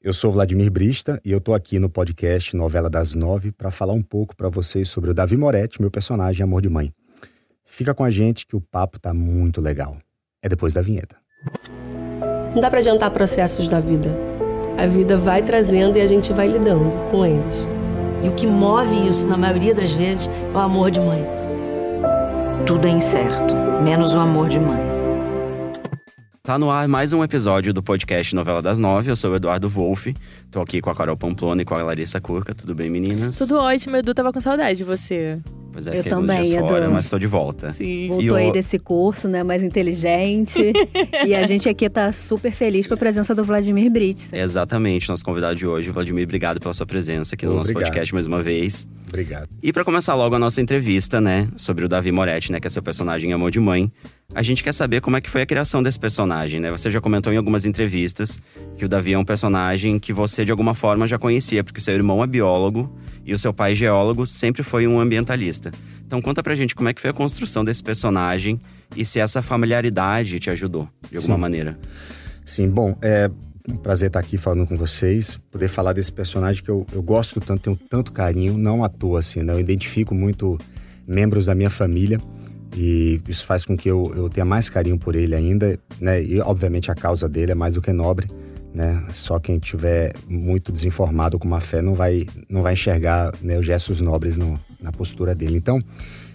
Eu sou Vladimir Brista e eu tô aqui no podcast Novela das Nove para falar um pouco para vocês sobre o Davi Moretti, meu personagem Amor de Mãe. Fica com a gente que o papo tá muito legal. É depois da vinheta. Não dá para adiantar processos da vida. A vida vai trazendo e a gente vai lidando com eles. E o que move isso, na maioria das vezes, é o amor de mãe. Tudo é incerto, menos o amor de mãe. Tá no ar mais um episódio do podcast Novela das Nove. Eu sou o Eduardo Wolff. Tô aqui com a Carol Pamplona e com a Larissa Curca. Tudo bem, meninas? Tudo ótimo, Edu. Tava com saudade de você. Pois é, Eu fiquei também, dias fora, Edu. mas tô de volta. Sim. Voltou E aí o- desse curso, né? Mais inteligente. e a gente aqui tá super feliz com a presença do Vladimir Brits. Exatamente, nosso convidado de hoje. Vladimir, obrigado pela sua presença aqui no nosso Obrigado. podcast mais uma vez. Obrigado. E pra começar logo a nossa entrevista, né, sobre o Davi Moretti, né, que é seu personagem em Amor de Mãe, a gente quer saber como é que foi a criação desse personagem, né? Você já comentou em algumas entrevistas que o Davi é um personagem que você de alguma forma já conhecia, porque seu irmão é biólogo e o seu pai geólogo sempre foi um ambientalista. Então conta pra gente como é que foi a construção desse personagem e se essa familiaridade te ajudou de alguma Sim. maneira. Sim, bom, é um prazer estar aqui falando com vocês, poder falar desse personagem que eu, eu gosto tanto, tenho tanto carinho, não à toa, assim, né? Eu identifico muito membros da minha família e isso faz com que eu, eu tenha mais carinho por ele ainda, né? E obviamente a causa dele é mais do que nobre, né? Só quem tiver muito desinformado com uma fé não vai, não vai enxergar né, os gestos nobres no- na postura dele. Então,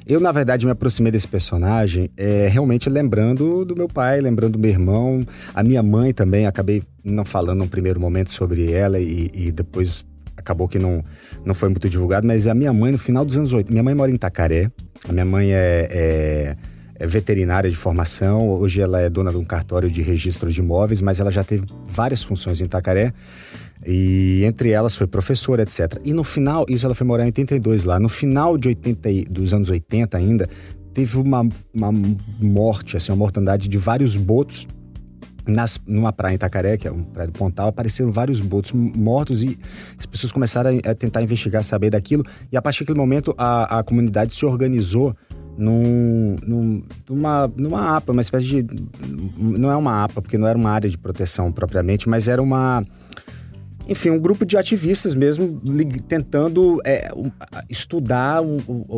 eu, na verdade, me aproximei desse personagem é, realmente lembrando do meu pai, lembrando do meu irmão, a minha mãe também. Acabei não falando num primeiro momento sobre ela e, e depois acabou que não, não foi muito divulgado, mas a minha mãe, no final dos anos 80, minha mãe mora em Itacaré, a minha mãe é, é- é veterinária de formação, hoje ela é dona de um cartório de registro de imóveis, mas ela já teve várias funções em Itacaré. E entre elas foi professora, etc. E no final, isso ela foi morar em 82 lá. No final de 80, e- dos anos 80 ainda, teve uma, uma morte, assim, uma mortandade de vários botos nas, numa praia em Itacaré, que é uma praia do Pontal, apareceram vários botos mortos e as pessoas começaram a, a tentar investigar, saber daquilo. E a partir daquele momento, a, a comunidade se organizou num, num- numa, numa APA, uma espécie de. Não é uma APA, porque não era uma área de proteção propriamente, mas era uma. Enfim, um grupo de ativistas mesmo tentando é, estudar o,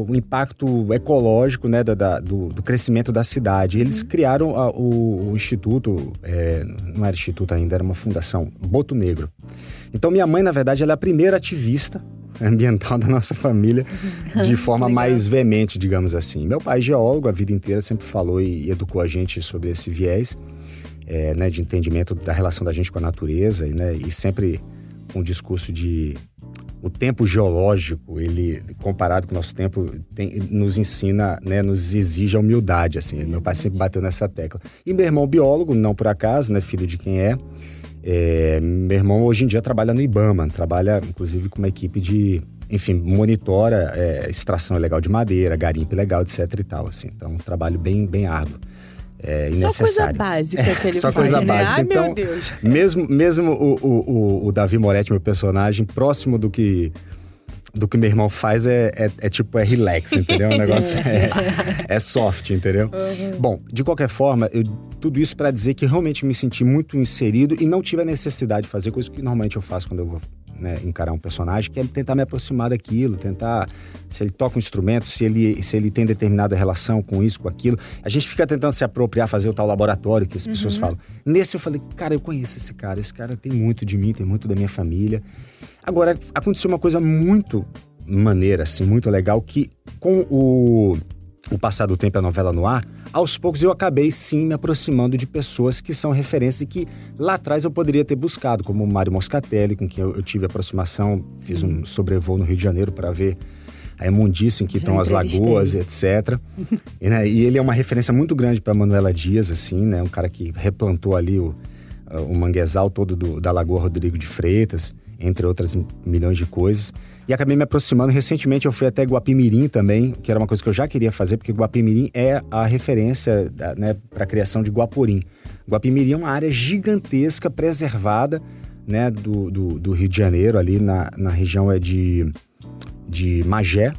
o impacto ecológico né, da- da- do, do crescimento da cidade. Eles criaram a- o, o instituto, é, não era instituto ainda, era uma fundação, Boto Negro. Então minha mãe, na verdade, ela é a primeira ativista ambiental da nossa família de forma mais veemente, digamos assim. Meu pai é geólogo, a vida inteira sempre falou e educou a gente sobre esse viés é, né, de entendimento da relação da gente com a natureza e, né, e sempre com o discurso de o tempo geológico, ele comparado com o nosso tempo, tem- nos ensina, né, nos exige a humildade, assim. Meu pai sempre bateu nessa tecla. E meu irmão biólogo, não por acaso, né, filho de quem é. É, meu irmão hoje em dia trabalha no IBAMA, trabalha inclusive com uma equipe de, enfim, monitora é, extração ilegal de madeira, garimpo ilegal, etc e tal, assim. Então, um trabalho bem, bem árduo. É, e Só coisa básica que ele Só faz, coisa né? básica. Ai, então, mesmo, mesmo o, o, o, Davi Moretti, meu personagem, próximo do que do que meu irmão faz é, é, é tipo, é relax, entendeu? O negócio é, é soft, entendeu? Bom, de qualquer forma, eu- tudo isso pra dizer que realmente me senti muito inserido e não tive a necessidade de fazer coisa que normalmente eu faço quando eu vou né, encarar um personagem, que é tentar me aproximar daquilo, tentar se ele toca um instrumento, se ele, se ele tem determinada relação com isso, com aquilo. A gente fica tentando se apropriar, fazer o tal laboratório que as pessoas falam. Nesse eu falei, cara, eu conheço esse cara, esse cara tem muito de mim, tem muito da minha família. Agora, aconteceu uma coisa muito maneira, assim, muito legal, que com o, o passar do tempo e a novela no ar, aos poucos eu acabei sim me aproximando de pessoas que são referências e que lá atrás eu poderia ter buscado, como o Mário Moscatelli, com quem eu, eu tive aproximação, fiz um sobrevoo no Rio de Janeiro para ver a imundícia em que Já estão as lagoas, etc. e, né, e ele é uma referência muito grande para Manuela Dias, assim, né? Um cara que replantou ali o, o manguezal todo do- da Lagoa Rodrigo de Freitas, entre outras milhões de coisas. E acabei me aproximando. Recentemente eu fui até Guapimirim também, que era uma coisa que eu já queria fazer, porque Guapimirim é a referência né, para a criação de Guaporim. Guapimirim é uma área gigantesca, preservada, né, do, do, do Rio de Janeiro, ali na, na região é de, de Magé.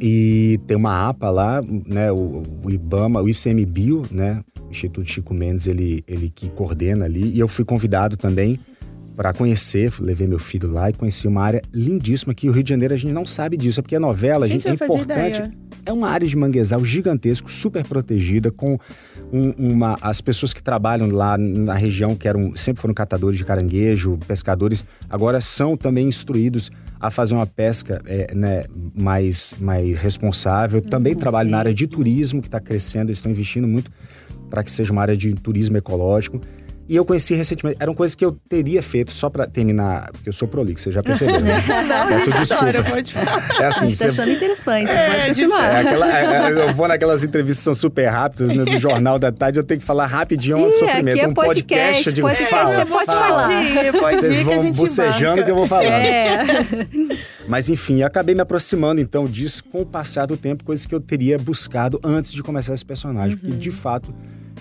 E tem uma APA lá, né, o, o IBAMA, o ICMBio, né, o Instituto Chico Mendes, ele, ele que coordena ali. E eu fui convidado também para conhecer, levei meu filho lá e conheci uma área lindíssima que o Rio de Janeiro a gente não sabe disso, é porque a novela, a gente, Gente, é importante. ideia. É uma área de manguezal gigantesco, super protegida, com um- uma. As pessoas que trabalham lá na região, que eram, sempre foram catadores de caranguejo, pescadores, agora são também instruídos a fazer uma pesca é, né, mais, mais responsável. Também trabalham na área de turismo, que está crescendo, eles estão investindo muito para que seja uma área de turismo ecológico. E eu conheci recentemente, eram coisas que eu teria feito só para terminar, porque eu sou prolixo, você já percebeu, né? Peço Adoro, desculpas. pode falar. É A assim, gente tá você achando interessante, pode é, continuar. aquela- é, é, eu vou naquelas entrevistas que são super rápidas, né, do Jornal da Tarde, eu tenho que falar rapidinho, é Ih, sofrimento. aqui é um podcast, eu digo, podcast, fala, você pode fala. falar. Pode pode Vocês que vão gente bucejando embarca. que eu vou falando. É. Mas enfim, eu acabei me aproximando então disso com o passar do tempo, coisas que eu teria buscado antes de começar esse personagem, porque de fato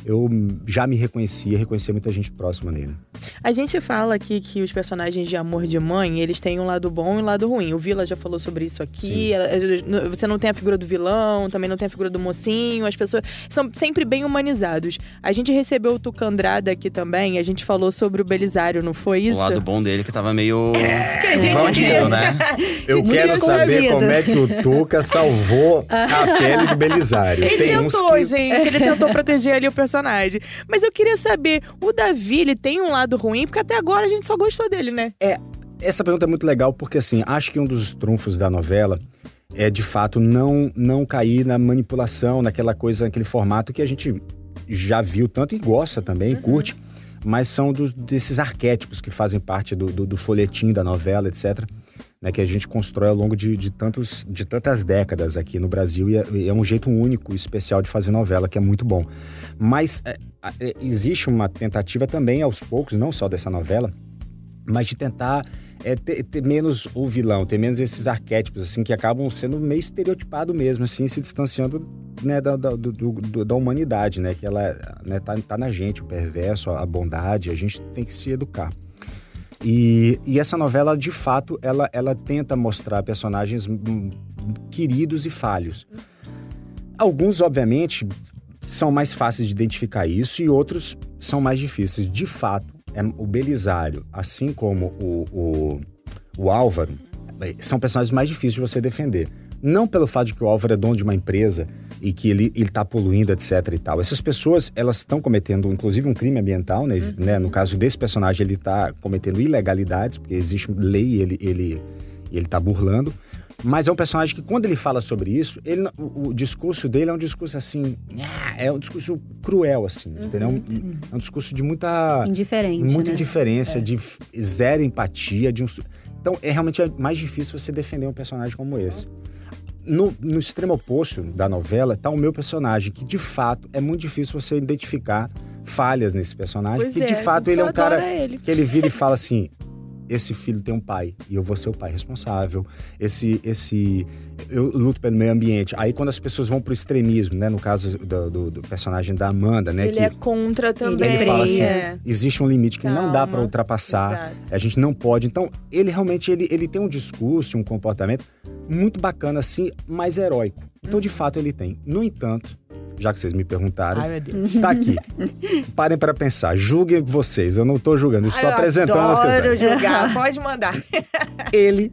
eu já me reconhecia, reconhecia muita gente próxima nele. A gente fala aqui que os personagens de amor de mãe, eles têm um lado bom e um lado ruim. O Vila já falou sobre isso aqui. Ela- ela- Você não tem a figura do vilão, também não tem a figura do mocinho. As pessoas são sempre bem humanizados. A gente recebeu o Tucandrada aqui também. A gente falou sobre o Belisário, não foi isso? O lado bom dele que tava meio. Que a gente né? Eu quero saber como é que o Tuca salvou a pele do Belisário. Ele Tem uns tentou, que gente. Ele tentou proteger ali o personagem. Mas eu queria saber, o Davi, ele tem um lado ruim, porque até agora a gente só gostou dele, né? Essa pergunta é muito legal porque, assim, acho que um dos trunfos da novela é, de fato, não, não cair na manipulação, naquela coisa, naquele formato que a gente já viu tanto e gosta também, Uhum. curte, mas são dos, desses arquétipos que fazem parte do, do, do folhetim da novela, etc., né, que a gente constrói ao longo de, de, tantos, de tantas décadas aqui no Brasil e é, e é um jeito único e especial de fazer novela, que é muito bom. Mas é, é, existe uma tentativa também, aos poucos, não só dessa novela, mas de tentar é, ter, ter menos o vilão, ter menos esses arquétipos, assim, que acabam sendo meio estereotipado mesmo, assim, se distanciando né, da, da, do- do- da humanidade, né? Que ela né, tá, tá na gente, o perverso, a bondade, a gente tem que se educar. E, e essa novela, de fato, ela, ela tenta mostrar personagens queridos e falhos. Alguns, obviamente, são mais fáceis de identificar isso e outros são mais difíceis. De fato, é, o Belisário, assim como o, o, o Álvaro, eh, são personagens mais difíceis de você defender. Não pelo fato de que o Álvaro é dono de uma empresa e que ele está poluindo, etc e tal. Essas pessoas, elas estão cometendo, inclusive, um crime ambiental, né? né? No caso desse personagem, ele está cometendo ilegalidades, porque existe lei e ele, ele, ele tá burlando. Mas é um personagem que, quando ele fala sobre isso, ele, o, o discurso dele é um discurso assim. É um discurso cruel, assim, entendeu? É um discurso de muita. Indiferente, Muita né? indiferença, de f- zero empatia. De um, então, é realmente é mais difícil você defender um personagem como esse. No, no extremo oposto da novela está o meu personagem, que de fato é muito difícil você identificar falhas nesse personagem, Pois porque é, de fato a ele é um cara ele. que ele vira e fala assim: esse filho tem um pai e eu vou ser o pai responsável. Esse, esse, eu luto pelo meio ambiente. Aí quando as pessoas vão pro extremismo, né, no caso do, do- do personagem da Amanda, né, ele que é contra também. ele fala assim, É. existe um limite que não dá Calma. para ultrapassar. Exato. A gente não pode. Então, ele realmente ele, ele tem um discurso, um comportamento muito bacana assim, mas heróico. Então, de fato, ele tem. No entanto, já que vocês me perguntaram, Ai, meu Deus. está aqui. Parem para pensar, julguem vocês. Eu não estou julgando, eu estou Ai, eu apresentando as adoro questões. julgar. Pode mandar. Ele,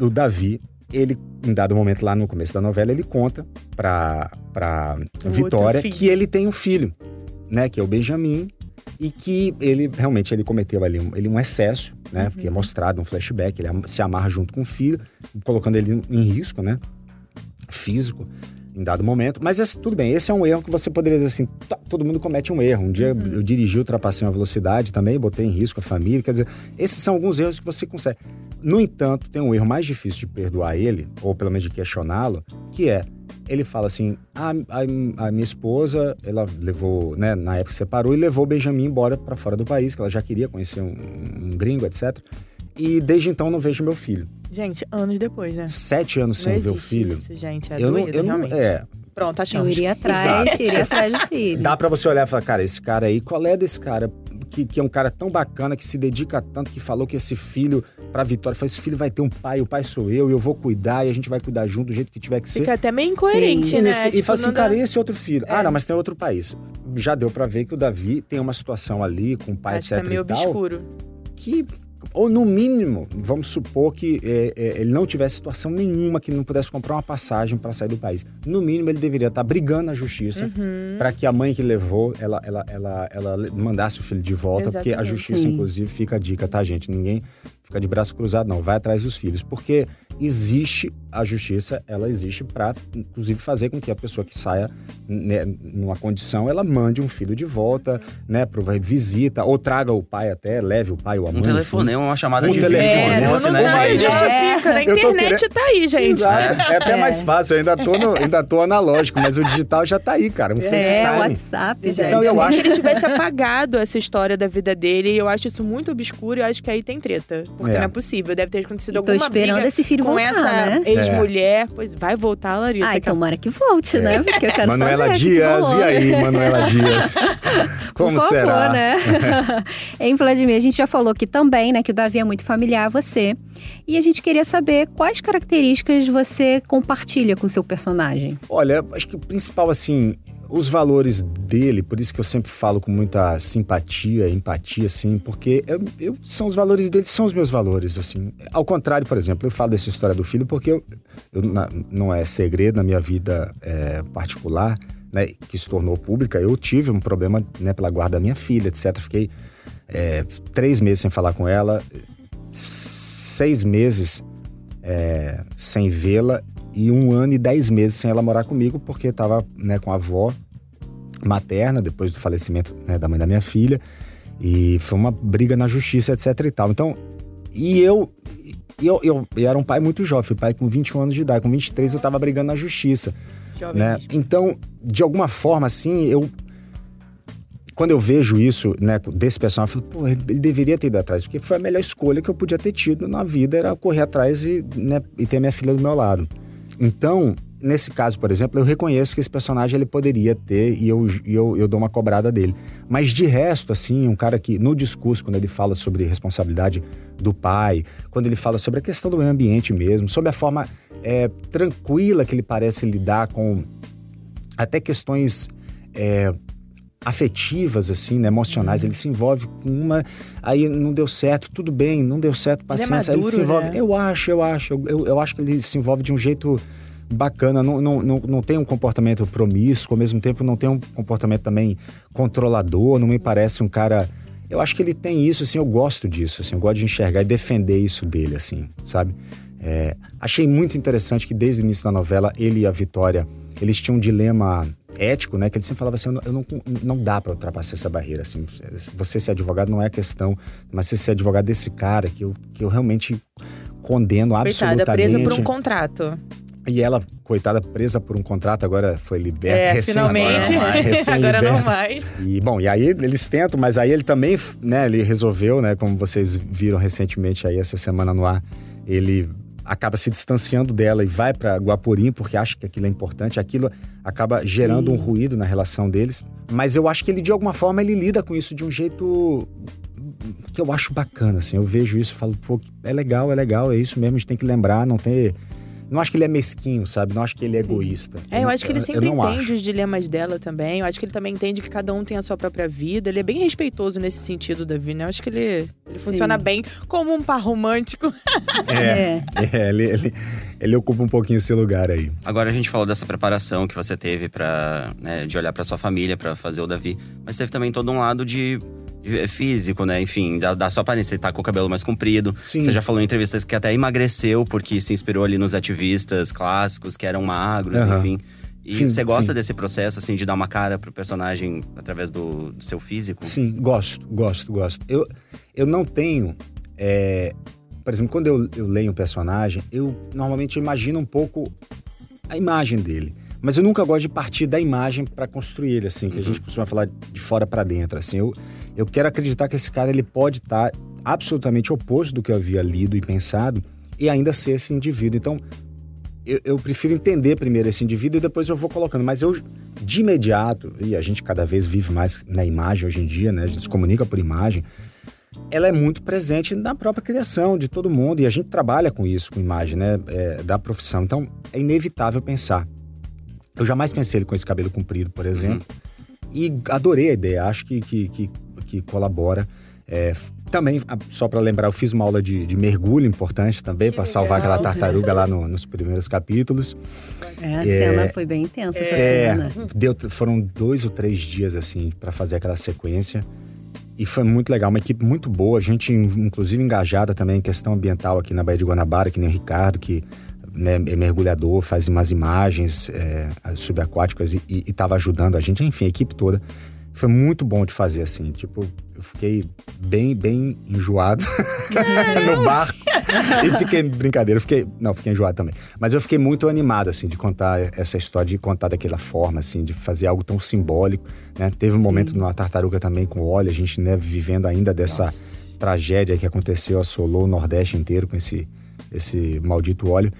o Davi, ele, em dado momento lá no começo da novela, ele conta pra, pra O Vitória que ele tem um filho, né? Que é o Benjamin. E que ele realmente ele cometeu ali um, ele, um excesso, né? Uhum. Porque é mostrado um flashback, ele se amarra junto com o filho, colocando ele em risco, né? Físico, em dado momento. Mas esse- tudo bem, esse é um erro que você poderia dizer assim: tá, todo mundo comete um erro. Um dia Uhum. eu dirigi, ultrapassei uma velocidade também, botei em risco a família. Quer dizer, esses são alguns erros que você consegue. No entanto, tem um erro mais difícil de perdoar ele, ou pelo menos de questioná-lo, que é ele fala assim: a, a- a minha esposa, ela levou, né, na época separou e levou o Benjamin embora para fora do país, que ela já queria conhecer um, um gringo, etc. E desde então não vejo meu filho. Gente, anos depois, né? Sete anos sem não ver o filho. Isso, gente. É eu não, doído, eu não, realmente. é, Pronto, Eu achamos. iria atrás, Exato. iria atrás do filho. Dá pra você olhar e falar, cara, esse cara aí, qual é desse cara? Que, que é um cara tão bacana, que se dedica tanto, que falou que esse filho, pra Vitória, falou: esse filho vai ter um pai, o pai sou eu, e eu vou cuidar, e a gente vai cuidar junto do jeito que tiver que ser. Fica até meio incoerente, Sim. E, né? nesse- e Tipo, fala assim, não dá- cara, e esse outro filho? É. Ah, não, mas tem outro país. Já deu pra ver que o Davi tem uma situação ali com o pai, Acho que etc é meio e tal. obscuro. que ou no mínimo, vamos supor que é, é, ele não tivesse situação nenhuma que ele não pudesse comprar uma passagem para sair do país. No mínimo, ele deveria estar brigando na justiça Uhum. para que a mãe que levou ela, ela, ela, ela mandasse o filho de volta, porque a Exatamente. justiça, Sim. inclusive, fica a dica, tá, gente? Ninguém fica de braço cruzado, não. Vai atrás dos filhos, porque existe a justiça, ela existe para, inclusive, fazer com que a pessoa que saia né, numa condição, ela mande um filho de volta, né, para visita, ou traga o pai até, leve o pai ou a mãe. Um telefonema, uma chamada Um de telefone, vídeo, É, né? não, fosse, não, né, nada justifica. Na internet querendo- tá aí, gente. Exato. É até É. mais fácil, eu ainda tô, no, ainda tô analógico, mas o digital já tá aí, cara. Um É, FaceTime. WhatsApp, gente. Então, eu Se acho ele tivesse apagado essa história da vida dele, eu acho isso muito obscuro e eu acho que aí tem treta. Porque É. não é possível. Deve ter acontecido E tô alguma esperando briga esse filho com voltar, essa né? ex-mulher. Pois vai voltar, Larissa. Ai, que tomara que volte, né? Porque eu quero Manuela saber que que Dias, rolou. e aí, Manuela Dias? Como Por favor, será? né? em Vladimir, a gente já falou aqui também, né, que o Davi é muito familiar a você. E a gente queria saber quais características você compartilha com o seu personagem. Olha, acho que o principal, assim, os valores dele, por isso que eu sempre falo com muita simpatia, empatia, assim, porque eu, eu- são os valores dele, são os meus valores, assim. Ao contrário, por exemplo, eu falo dessa história do filho porque eu, eu- na- não é segredo na minha vida é, particular, né, que se tornou pública, eu tive um problema, né, pela guarda da minha filha, etc. Fiquei é, três meses sem falar com ela, seis meses é, sem vê-la e um ano e dez meses sem ela morar comigo, porque estava né, com a avó materna, depois do falecimento né, da mãe da minha filha. E foi uma briga na justiça, etc e tal. Então, e eu, eu, eu, eu era um pai muito jovem, fui pai com 21 anos de idade. Com 23 eu estava brigando na justiça Jovem né? mesmo. Então, de alguma forma, assim, eu. Quando eu vejo isso, né, desse personagem, eu falo, pô, ele deveria ter ido atrás, porque foi a melhor escolha que eu podia ter tido na vida, era correr atrás e, né, e ter minha filha do meu lado. Então, nesse caso, por exemplo, eu reconheço que esse personagem ele poderia ter e eu, eu, eu dou uma cobrada dele. Mas de resto, assim, um cara que, no discurso, quando ele fala sobre responsabilidade do pai, quando ele fala sobre a questão do meio ambiente mesmo, sobre a forma é, tranquila que ele parece lidar com até questões é, afetivas, assim, né, emocionais. Ele se envolve com uma, aí não deu certo, tudo bem, não deu certo, paciência. ele se maduro, envolve. né? Eu acho, eu acho, eu, eu, eu acho que ele se envolve de um jeito bacana, não, não, não, não tem um comportamento promíscuo, ao mesmo tempo não tem um comportamento também controlador, não me parece um cara. Eu acho que ele tem isso, assim, eu gosto disso, assim, eu gosto de enxergar e defender isso dele, assim, sabe? É, achei muito interessante que desde o início da novela, ele e a Vitória, eles tinham um dilema ético, né? Que ele sempre falava assim, eu não, eu não, não dá pra ultrapassar essa barreira, assim. Você ser advogado não é a questão, mas você ser advogado desse cara que eu, que eu realmente condeno Coitada, absolutamente. presa por um contrato. E ela, coitada, presa por um contrato, agora foi liberta. É, recém- finalmente. agora não mais. recém-liberta. Agora não mais. E, bom, e aí eles tentam, mas aí ele também, né, ele resolveu, né, como vocês viram recentemente aí essa semana no ar, ele acaba se distanciando dela e vai para Guaporim porque acha que aquilo é importante, aquilo acaba gerando um ruído na relação deles. Mas eu acho que ele de alguma forma ele lida com isso de um jeito que eu acho bacana, assim. Eu vejo isso e falo, pô, é legal, é legal, é isso mesmo, a gente tem que lembrar, não ter não acho que ele é mesquinho, sabe? Não acho que ele é egoísta. É, eu acho que ele sempre não entende acho. os dilemas dela também. Eu acho que ele também entende que cada um tem a sua própria vida. Ele é bem respeitoso nesse sentido, Davi, né? Eu acho que ele, ele funciona bem como um par romântico. É, é ele, ele, ele ocupa um pouquinho esse lugar aí. Agora a gente falou dessa preparação que você teve para de olhar pra sua família, pra fazer o Davi, mas teve também todo um lado de físico, né? Enfim, da, da sua aparência, você tá com o cabelo mais comprido. Sim. Você já falou em entrevistas que até emagreceu porque se inspirou ali nos ativistas clássicos que eram magros, Aham. enfim. E Sim, você gosta sim. desse processo, assim, de dar uma cara pro personagem através do, do seu físico? Sim, gosto, gosto, gosto. Eu, eu não tenho. é, por exemplo, quando eu, eu leio um personagem, eu normalmente imagino um pouco a imagem dele. Mas eu nunca gosto de partir da imagem para construir ele, assim, que a gente costuma falar de fora para dentro. Assim, eu, eu quero acreditar que esse cara ele pode estar absolutamente oposto do que eu havia lido e pensado e ainda ser esse indivíduo. Então, eu, eu prefiro entender primeiro esse indivíduo e depois eu vou colocando. Mas eu, de imediato, e a gente cada vez vive mais na imagem hoje em dia, né? A gente se comunica por imagem. Ela é muito presente na própria criação de todo mundo e a gente trabalha com isso, com imagem, né? É, da profissão. Então, é inevitável pensar. Eu jamais pensei ele com esse cabelo comprido, por exemplo. E adorei a ideia, acho que, que, que, que colabora. É, também, só para lembrar, eu fiz uma aula de, de mergulho importante também, para salvar aquela tartaruga lá no- nos primeiros capítulos. É, a É. cena foi bem intensa essa É, cena. deu, foram dois ou três dias, assim, para fazer aquela sequência. E foi muito legal, uma equipe muito boa, gente inclusive engajada também em questão ambiental aqui na Baía de Guanabara, que nem o Ricardo, que né, é mergulhador, faz umas imagens é, subaquáticas e estava ajudando a gente, enfim, a equipe toda. Foi muito bom de fazer, assim, tipo, eu fiquei bem, bem enjoado no barco. E fiquei, brincadeira, eu fiquei, não, fiquei enjoado também. Mas eu fiquei muito animado, assim, de contar essa história, de contar daquela forma, assim, de fazer algo tão simbólico, né? Teve um momento numa tartaruga também com óleo, a gente, né, vivendo ainda dessa tragédia que aconteceu, assolou o Nordeste inteiro com esse, esse maldito óleo.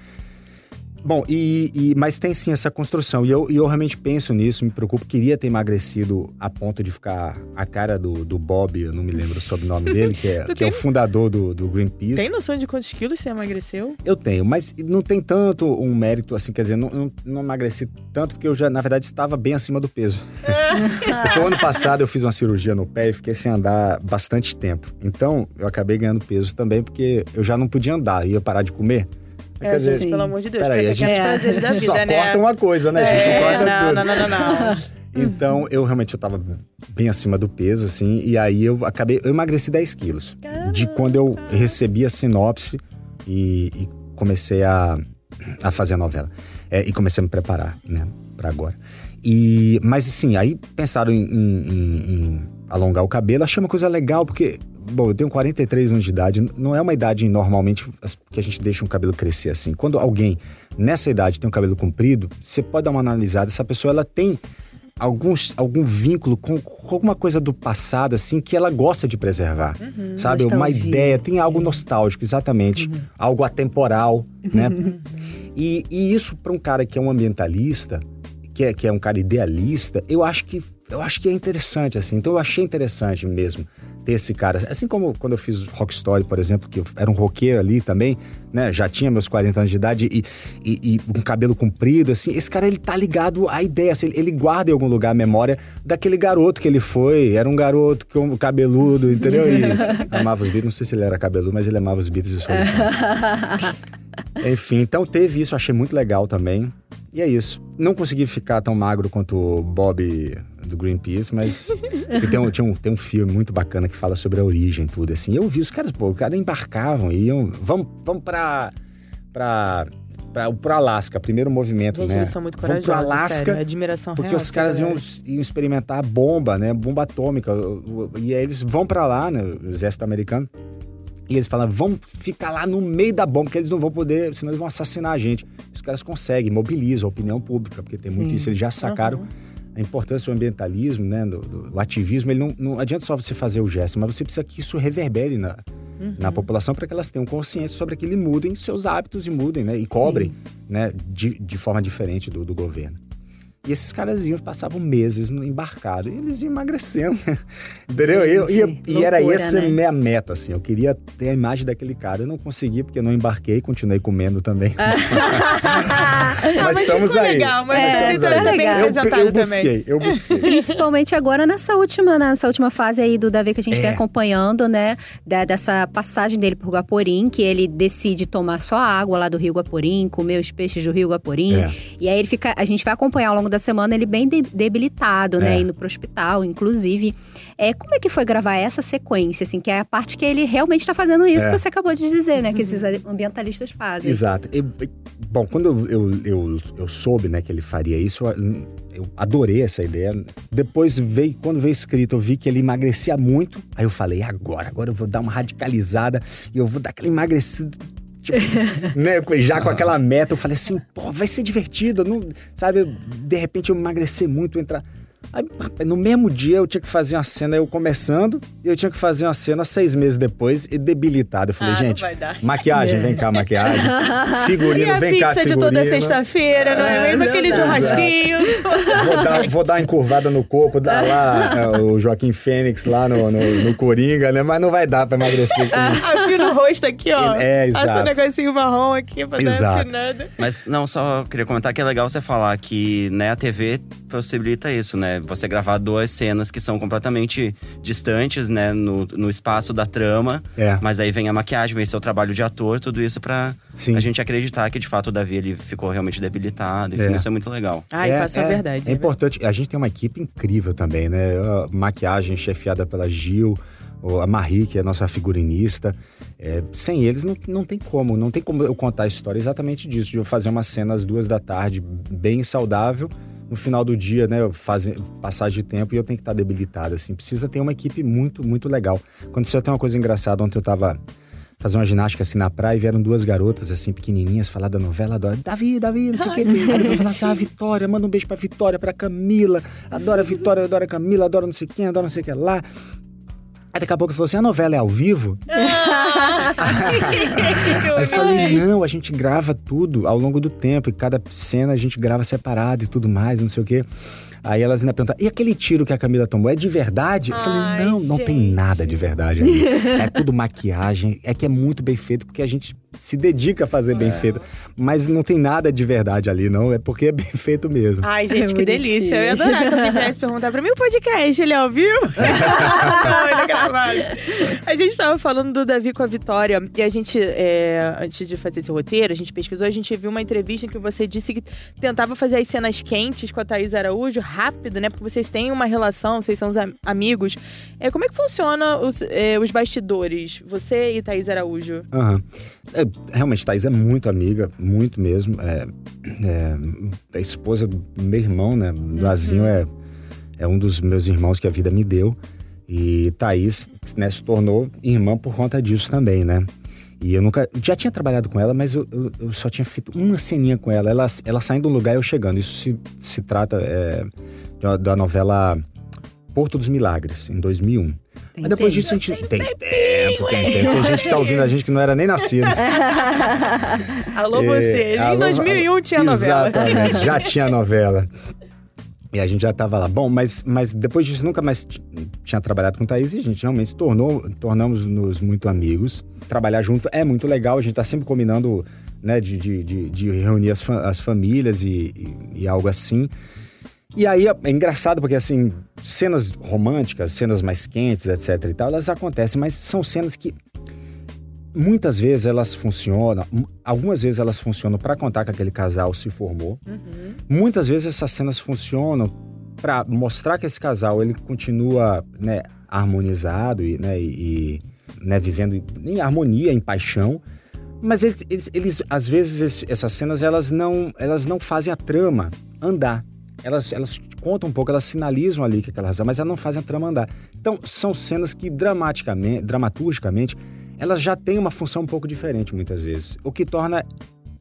Bom, e, e- mas tem sim essa construção. E eu, e eu realmente penso nisso, me preocupo. Queria ter emagrecido a ponto de ficar a cara do, do Bob, eu não me lembro o sobrenome dele, que é, que é o tem- fundador do, do Greenpeace. Tem noção de quantos quilos você emagreceu? Eu tenho, mas não tem tanto um mérito, assim, quer dizer, não, não, não emagreci tanto porque eu já, na verdade, estava bem acima do peso. porque o ano passado eu fiz uma cirurgia no pé e fiquei sem andar bastante tempo. Então, eu acabei ganhando peso também porque eu já não podia andar, ia parar de comer. É, quer dizer, gente, pelo amor de Deus. peraí, a gente- aqueles prazeres da vida, só né? corta uma coisa, né? A gente É, corta não, tudo. não, não, não, não. Então, eu realmente eu tava bem acima do peso, assim, e aí eu acabei. Eu emagreci 10 quilos. De quando eu recebi a sinopse e, e comecei a, a fazer a novela. É, e comecei a me preparar, né, pra agora. E, mas assim, aí pensaram em, em- em- em alongar o cabelo, achei uma coisa legal, porque, bom, eu tenho 43 anos de idade, não é uma idade normalmente que a gente deixa um cabelo crescer assim. Quando alguém nessa idade tem um cabelo comprido, você pode dar uma analisada, essa pessoa ela tem alguns, algum vínculo com, com alguma coisa do passado, assim, que ela gosta de preservar. sabe? Uma Nostalgia. ideia, tem algo nostálgico, exatamente. Algo atemporal, né? e, e isso para um cara que é um ambientalista, que é, que é um cara idealista, eu acho que eu acho que é interessante, assim. Então eu achei interessante mesmo ter esse cara. Assim como quando eu fiz Rock Story, por exemplo, que eu era um roqueiro ali também, né? Já tinha meus 40 anos de idade e, e, e um cabelo comprido, assim. Esse cara, ele tá ligado à ideia, assim, ele, guarda em algum lugar a memória daquele garoto que ele foi. Era um garoto com cabeludo, entendeu? E amava os Beatles. Não sei se ele era cabeludo, mas ele amava os Beatles e os Rolling. Enfim, então teve isso, achei muito legal também. E é isso. Não consegui ficar tão magro quanto o Bob do Greenpeace, mas tem, um, tinha um, tem um filme muito bacana que fala sobre a origem tudo assim. Eu vi os caras, pô, os caras embarcavam, iam, vamos, vamos pra, pra, pra, pro Alasca, primeiro movimento, Gente, né? eles são muito corajosos, pro Alasca, sério. Admiração porque real. os caras iam, iam experimentar bomba, né? Bomba atômica. O- o- E aí eles vão pra lá, né? O exército americano. E eles falam, vamos ficar lá no meio da bomba, porque eles não vão poder, senão eles vão assassinar a gente. Os caras conseguem, mobilizam a opinião pública, porque tem muito Sim. isso. Eles já sacaram a importância do ambientalismo, né? Do, do- ativismo. Ele não, não adianta só você fazer o gesto, mas você precisa que isso reverbere na, na população para que elas tenham consciência sobre aquilo e mudem seus hábitos e mudem, né? E cobrem, né? De, de forma diferente do, do governo. E esses caras iam, passavam meses no embarcado e eles iam emagrecendo. Entendeu? Eu- Gente, e, e era loucura, essa né? minha meta, assim. Eu queria ter a imagem daquele cara. Eu não consegui, porque eu não embarquei, continuei comendo também. mas estamos ficou aí. legal, mas É, tá bem legal. Eu, eu também. busquei, eu busquei. Principalmente agora nessa última, nessa última fase aí do Davi que a gente É. vem acompanhando, né? Da- dessa passagem dele por Guaporim, que ele decide tomar só a água lá do Rio Guaporim, comer os peixes do Rio Guaporim. É. E aí ele fica. A gente vai acompanhar ao longo da semana ele bem de- debilitado, né? É. Indo pro hospital, inclusive. É, como é que foi gravar essa sequência, assim, que é a parte que ele realmente está fazendo isso É. que você acabou de dizer, né? Que esses ambientalistas fazem. Exato. Eu- bom, quando eu, eu, eu, eu soube né, que ele faria isso, eu, adorei essa ideia. Depois veio, quando veio escrito, eu vi que ele emagrecia muito. Aí eu falei, agora, agora eu vou dar uma radicalizada e eu vou dar aquela emagrecida. Tipo, né, já com aquela meta, eu falei assim, pô, vai ser divertido, não, sabe? De repente eu emagrecer muito, entrar. Aí, no mesmo dia eu tinha que fazer uma cena, eu começando, e eu tinha que fazer uma cena seis meses depois e debilitado. Eu falei, Ah, gente, maquiagem, vem cá, maquiagem. Figurino, vem cá, pizza de toda sexta-feira, não é mesmo? Aquele churrasquinho. Vou dar, vou dar uma encurvada no corpo, dar lá é, o Joaquim Fênix lá no, no, no Coringa, né? Mas não vai dar pra emagrecer. com- A no rosto aqui, ó. É, Passa um exato. negocinho marrom aqui pra dar uma Exato. afinada. Mas não, só queria comentar que é legal você falar que né, a TV possibilita isso, né? Você gravar duas cenas que são completamente distantes, né? No, no espaço da trama. É. Mas aí vem a maquiagem, vem seu trabalho de ator, tudo isso pra Sim. a gente acreditar que de fato o Davi ele ficou realmente debilitado. Enfim, É. isso é muito legal. Ai, é, passou a é- verdade. É importante. A gente tem uma equipe incrível também, né? A maquiagem chefiada pela Gil, a Marie, que é a nossa figurinista. É, sem eles não, não tem como. Não tem como eu contar a história exatamente disso. De eu fazer uma cena às duas da tarde, bem saudável. No final do dia, né? Faz, passagem de tempo e eu tenho que estar debilitada, assim. Precisa ter uma equipe muito, muito legal. Quando você tem uma coisa engraçada, ontem eu tava fazer uma ginástica assim na praia e vieram duas garotas assim pequenininhas falar da novela, adoro. Davi, Davi, não sei o quê. Aí depois falaram assim: ah, Vitória, manda um beijo pra Vitória, pra Camila. Adoro a Vitória, adoro a Camila, adoro não sei quem, adoro não sei o que lá. Aí daqui a pouco ele falou assim: a novela é ao vivo? Aí eu falei: não, a gente grava tudo ao longo do tempo e cada cena a gente grava separado e tudo mais, não sei o quê. Aí elas ainda perguntaram: e aquele tiro que a Camila tomou é de verdade? Eu falei: Ai, não, não tem gente. nada de verdade ali. É tudo maquiagem, é que é muito bem feito porque a gente se dedica a fazer bem feito. Mas não tem nada de verdade ali, não. É porque é bem feito mesmo. Ai, gente, que Bonitinho. delícia. Eu ia adorar que alguém viesse perguntar pra mim o podcast, ele é vivo? Não, ele é gravado. A gente tava falando do Davi com a Vitória e a gente, é, antes de fazer esse roteiro, a gente pesquisou, a gente viu uma entrevista em que você disse que tentava fazer as cenas quentes com a Thaís Araújo rápido, né? Porque vocês têm uma relação, vocês são os am- amigos. É, como é que funciona os, é, os bastidores? Você e Thaís Araújo? Aham. É, realmente, Thaís é muito amiga, muito mesmo. É, é, a esposa do meu irmão, né? Lazinho é, é um dos meus irmãos que a vida me deu. E Thaís né, se tornou irmã por conta disso também, né? E eu nunca. Já tinha trabalhado com ela, mas eu, eu, eu só tinha feito uma ceninha com ela. Ela, ela saindo de um lugar e eu chegando. Isso se, se trata é, da novela Porto dos Milagres, em 2001. Mas depois disso a gente. Tem tempo, tem tempo. Tem gente que tá ouvindo a gente que não era nem nascido. Alô, É, você. Em alô, 2001 tinha novela. Exatamente, já tinha novela. E a gente já tava lá. Bom, mas, mas depois disso nunca mais tinha trabalhado com Thaís e a gente realmente tornou, tornamos-nos muito amigos. Trabalhar junto é muito legal, a gente tá sempre combinando, né, de, de, de, de reunir as, fa- as famílias e, e, e algo assim. E aí é engraçado porque assim, cenas românticas, cenas mais quentes, etc e tal, elas acontecem, mas são cenas que muitas vezes elas funcionam, algumas vezes elas funcionam para contar que aquele casal se formou. Muitas vezes essas cenas funcionam para mostrar que esse casal ele continua, né, harmonizado e, né, e, né, vivendo em harmonia, em paixão. Mas eles, eles, às vezes essas cenas elas não, elas não fazem a trama andar. Elas, elas contam um pouco, elas sinalizam ali que aquela razão, mas elas não fazem a trama andar. Então, são cenas que dramaticamente, dramaturgicamente, elas já têm uma função um pouco diferente muitas vezes. O que torna.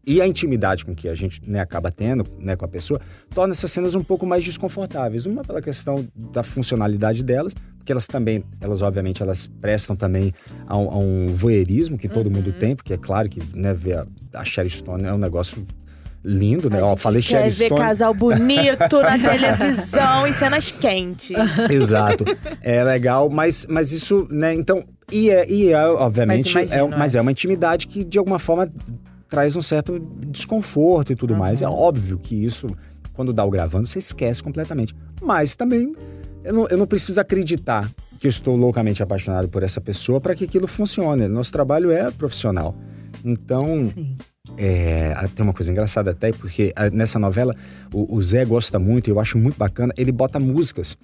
E a intimidade com que a gente né, acaba tendo né, com a pessoa torna essas cenas um pouco mais desconfortáveis. Uma pela questão da funcionalidade delas, porque elas também, elas obviamente, elas prestam também a um, a um voyeurismo que todo mundo tem, porque é claro que né, ver a, a Sherry Stone é um negócio lindo, né? A Ó, gente falei quer Sherry ver Stone. casal bonito na televisão e cenas quentes. Exato. É legal, mas, mas isso, né? Então, e é, e é obviamente, Mas é, imagino, mas é uma intimidade que de alguma forma traz um certo desconforto e tudo mais. É óbvio que isso, quando dá o gravando, você esquece completamente. Mas também, eu não, eu não preciso acreditar que eu estou loucamente apaixonado por essa pessoa para que aquilo funcione. Nosso trabalho é profissional. Então, é, tem uma coisa engraçada até, porque ah, nessa novela o, o Zé gosta muito, e eu acho muito bacana, ele bota músicas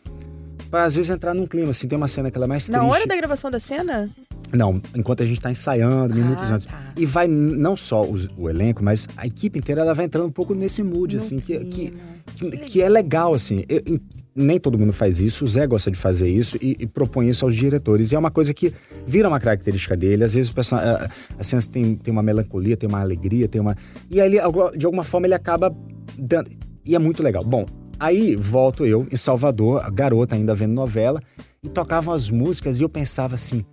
para às vezes entrar num clima, assim, tem uma cena que ela é mais Na triste. hora da gravação da cena? Não, enquanto a gente tá ensaiando, minutos Ah, antes. tá. E vai não só os- o, elenco, mas a equipe inteira ela vai entrando um pouco nesse mood, assim, que, que, que, que é legal, assim. Eu- em- nem todo mundo faz isso, o Zé gosta de fazer isso e, e propõe isso aos diretores. E é uma coisa que vira uma característica dele. Às vezes o person- a- as cenas tem, tem uma melancolia, tem uma alegria, tem uma. E aí, de alguma forma, ele acaba dando. E é muito legal. Bom, aí volto eu, em Salvador, garota ainda vendo novela, e tocavam as músicas, e eu pensava assim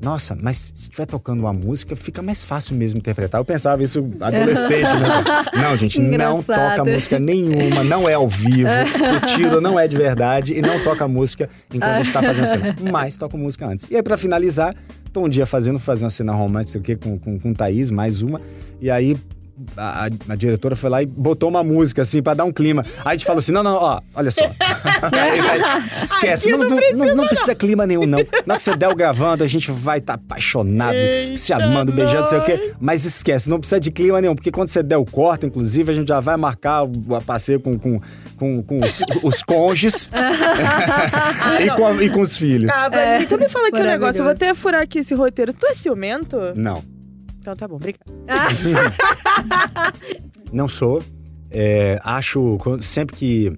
nossa, mas se estiver tocando uma música, fica mais fácil mesmo interpretar. Eu pensava isso adolescente, né? Não, gente, não Engraçado. toca música nenhuma, não é ao vivo, o tiro não é de verdade e não toca música enquanto a gente tá fazendo cena. Mas toca música antes. E aí, pra finalizar, tô um dia fazendo, fazer uma cena romântica aqui com, com, com Thaís, mais uma, e aí a, a- a diretora foi lá e botou uma música, assim, pra dar um clima. Aí a gente falou assim: não, não, ó, olha só. Aí, aí, esquece, não, não, não, não precisa clima nenhum, não. Na hora que você der o gravando, a gente vai estar apaixonado, se amando, beijando, não sei o quê. Mas esquece, não precisa de clima nenhum, porque quando você der o corte, inclusive, a gente já vai marcar o a passeio com, com, com, com os, os cônjuges e, com, e com os filhos. Ah, Vladimir, então me fala aqui um negócio. Eu vou até furar aqui esse roteiro. Tu é ciumento? Não. Então tá bom, obrigada. Não sou. É, acho sempre que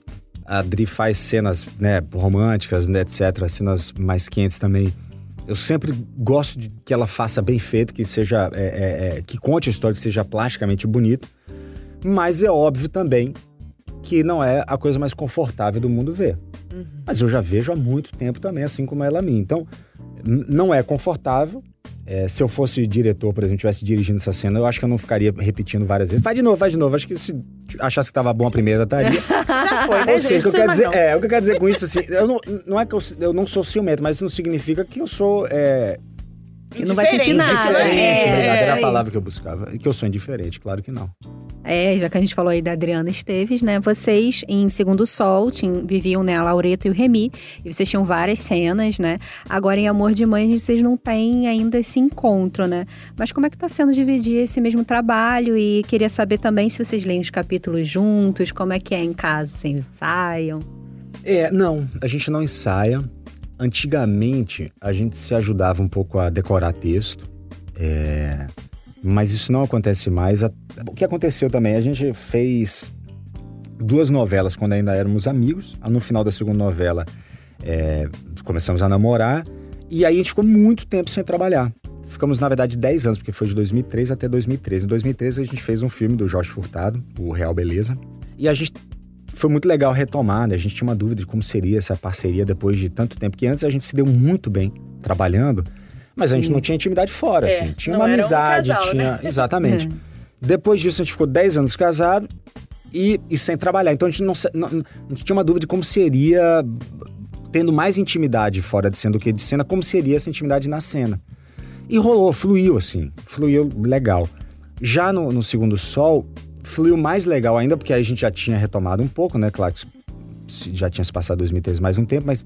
a Dri faz cenas né, românticas, né, etc., cenas mais quentes também. Eu sempre gosto de que ela faça bem feito, que seja. é, é, é, que conte a história, que seja plasticamente bonito. Mas é óbvio também que não é a coisa mais confortável do mundo ver. Mas eu já vejo há muito tempo também, assim como ela a mim. Então, não é confortável. É, se eu fosse diretor, por exemplo, estivesse dirigindo essa cena, eu acho que eu não ficaria repetindo várias vezes. Vai de novo, vai de novo. Acho que se achasse que tava bom a primeira, estaria. Já foi, né, Ou seja, o que eu quero dizer, não. é, o que eu quero dizer com isso, assim, eu não, não é que eu, eu não sou ciumento, mas isso não significa que eu sou é, Que não vai sentir nada. indiferente. É, obrigado, era a aí. palavra que eu buscava. E que eu sou indiferente, claro que não. É, já que a gente falou aí da Adriana Esteves, né? Vocês, em Segundo Sol, tinham- viviam, né, a Laureta e o Remy. E vocês tinham várias cenas, né? Agora, em Amor de Mãe, vocês não têm ainda esse encontro, né? Mas como é que tá sendo dividir esse mesmo trabalho? E queria saber também se vocês leem os capítulos juntos, como é que é em casa, vocês ensaiam? É, não, a gente não ensaia. Antigamente, a gente se ajudava um pouco a decorar texto, é, mas isso não acontece mais. O que aconteceu também, a gente fez duas novelas quando ainda éramos amigos. No final da segunda novela, é, começamos a namorar, e aí a gente ficou muito tempo sem trabalhar. Ficamos, na verdade, 10 anos, porque foi de 2003 até 2013. Em 2013, a gente fez um filme do Jorge Furtado, o Real Beleza. E a gente foi muito legal retomar, né? A gente tinha uma dúvida de como seria essa parceria depois de tanto tempo. Que antes a gente se deu muito bem trabalhando, mas a gente não tinha intimidade fora, É, assim. Tinha uma era um amizade, casal, tinha. né? Exatamente. Depois disso, a gente ficou 10 anos casado e, e sem trabalhar. Então a gente não, não- A gente tinha uma dúvida de como seria, tendo mais intimidade fora de cena do que de cena, como seria essa intimidade na cena. E rolou, fluiu assim, fluiu legal. Já no, no Segundo Sol, fluiu mais legal ainda, porque aí a gente já tinha retomado um pouco, né? Claro que já tinha se passado 2013 mais um tempo, mas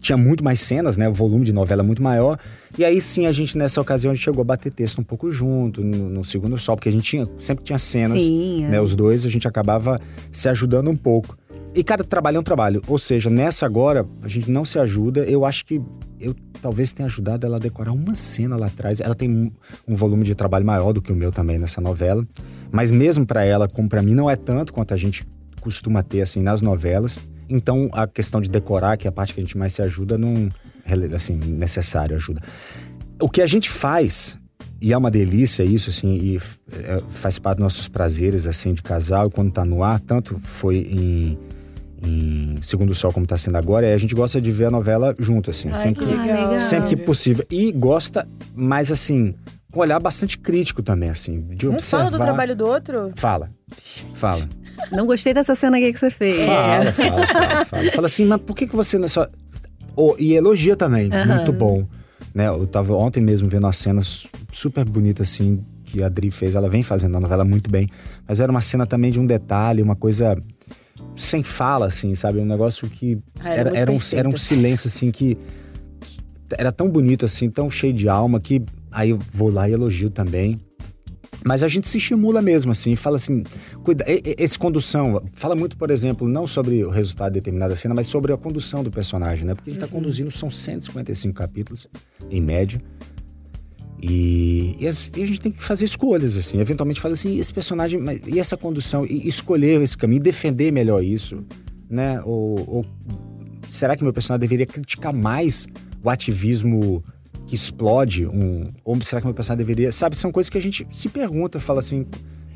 tinha muito mais cenas, né? O volume de novela muito maior. E aí sim, a gente nessa ocasião a gente chegou a bater texto um pouco junto, no, no Segundo Sol, porque a gente tinha, sempre tinha cenas, Sim, é. né? Os dois, a gente acabava se ajudando um pouco. E cada trabalho é um trabalho. Ou seja, nessa agora, a gente não se ajuda. Eu acho que eu talvez tenha ajudado ela a decorar uma cena lá atrás. Ela tem um, um volume de trabalho maior do que o meu também nessa novela. Mas mesmo pra ela, como pra mim, não é tanto quanto a gente costuma ter assim nas novelas. Então a questão de decorar, que é a parte que a gente mais se ajuda, não é assim necessário ajuda. O que a gente faz e é uma delícia isso, assim, e é, faz parte dos nossos prazeres, assim, de casal, quando tá no ar, tanto foi em, em Segundo Sol como tá sendo agora, é a gente gosta de ver a novela junto, assim, Ai, sempre, que legal. sempre que possível. E gosta, mas assim, com um olhar bastante crítico também, assim, de Um observar... fala do trabalho do outro? Fala, fala. Não gostei dessa cena aqui que você fez. Fala, fala, fala, fala. Fala assim, mas por que, que você não é só. Oh, e elogia também, muito bom. Né? Eu tava ontem mesmo vendo uma cena su- super bonita, assim, que a Adri fez. Ela vem fazendo a novela muito bem. Mas era uma cena também de um detalhe, uma coisa sem fala, assim, sabe? Um negócio que. Ah, era era, era, um, era um silêncio, assim, que, que Era tão bonito, assim, tão cheio de alma, que aí eu vou lá e elogio também. Mas a gente se estimula mesmo, assim, fala assim, cuida, esse condução, fala muito, por exemplo, não sobre o resultado de determinada cena, mas sobre a condução do personagem, né? Porque ele tá conduzindo, são 155 capítulos, em média. E, e as- e a gente tem que fazer escolhas, assim. Eventualmente fala assim, esse personagem, e essa condução, e escolher esse caminho, defender melhor isso, né? Ou, ou será que meu personagem deveria criticar mais o ativismo que explode um ou será que meu personagem deveria sabe são coisas que a gente se pergunta fala assim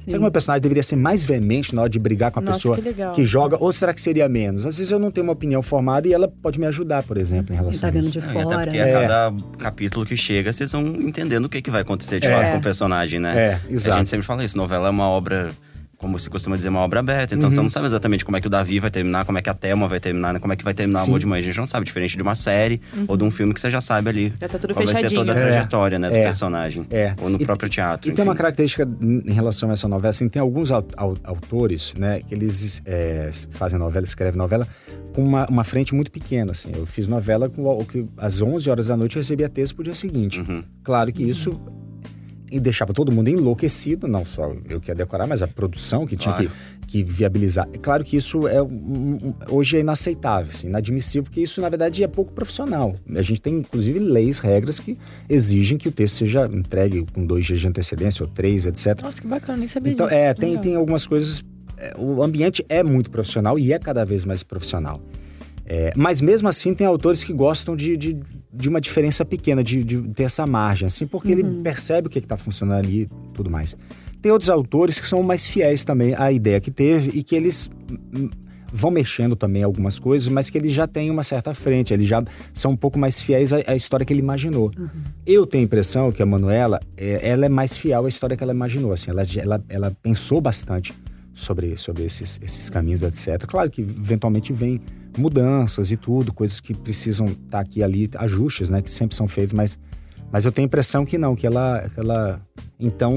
Será que o meu personagem deveria ser mais veemente na hora de brigar com a Nossa, pessoa que legal. joga? Ou será que seria menos? Às vezes eu não tenho uma opinião formada e ela pode me ajudar, por exemplo, em relação tá a vendo isso. de É, até fora. porque É. a cada capítulo que chega, vocês vão entendendo o que, que vai acontecer de É. fato com o personagem, né? É, A exato. gente sempre fala isso, novela é uma obra, como se costuma dizer, uma obra aberta. Então Uhum. você não sabe exatamente como é que o Davi vai terminar, como é que a Thelma vai terminar, né? como é que vai terminar o Sim. Amor de Mãe. A gente não sabe, diferente de uma série ou de um filme que você já sabe ali. Já tá tudo qual vai ser toda a É. trajetória, né, do É. personagem. É. Ou no E- próprio teatro. E tem uma enfim. característica em relação a essa novela, assim, tem alguns au- au- autores, né, que eles é, fazem novela, escrevem novela com uma, uma frente muito pequena, assim. Eu fiz novela com o que às 11 horas da noite eu recebia texto pro dia seguinte. Uhum. Claro que isso e deixava todo mundo enlouquecido, não só eu que ia decorar, mas a produção que tinha Claro. que, que viabilizar. É claro que isso é um- um- hoje é inaceitável, assim, inadmissível, porque isso na verdade é pouco profissional. A gente tem inclusive leis, regras que exigem que o texto seja entregue com dois dias de antecedência ou três, etc. Nossa, que bacana, nem sabia Então, disso. é, tem, Legal. tem algumas coisas. é, O ambiente é muito profissional e é cada vez mais profissional. É, mas mesmo assim, tem autores que gostam de, de, de uma diferença pequena, de, de ter essa margem, assim, porque ele percebe o que está funcionando ali e tudo mais. Tem outros autores que são mais fiéis também à ideia que teve e que eles vão mexendo também algumas coisas, mas que eles já têm uma certa frente, eles já são um pouco mais fiéis à, à história que ele imaginou. Eu tenho a impressão que a Manuela, é, ela é mais fiel à história que ela imaginou, assim, ela, ela, ela pensou bastante sobre, sobre esses, esses caminhos, etc. Claro que eventualmente vem mudanças e tudo, coisas que precisam estar aqui e ali, ajustes, né, que sempre são feitos, mas, mas eu tenho a impressão que não, que ela, que ela então,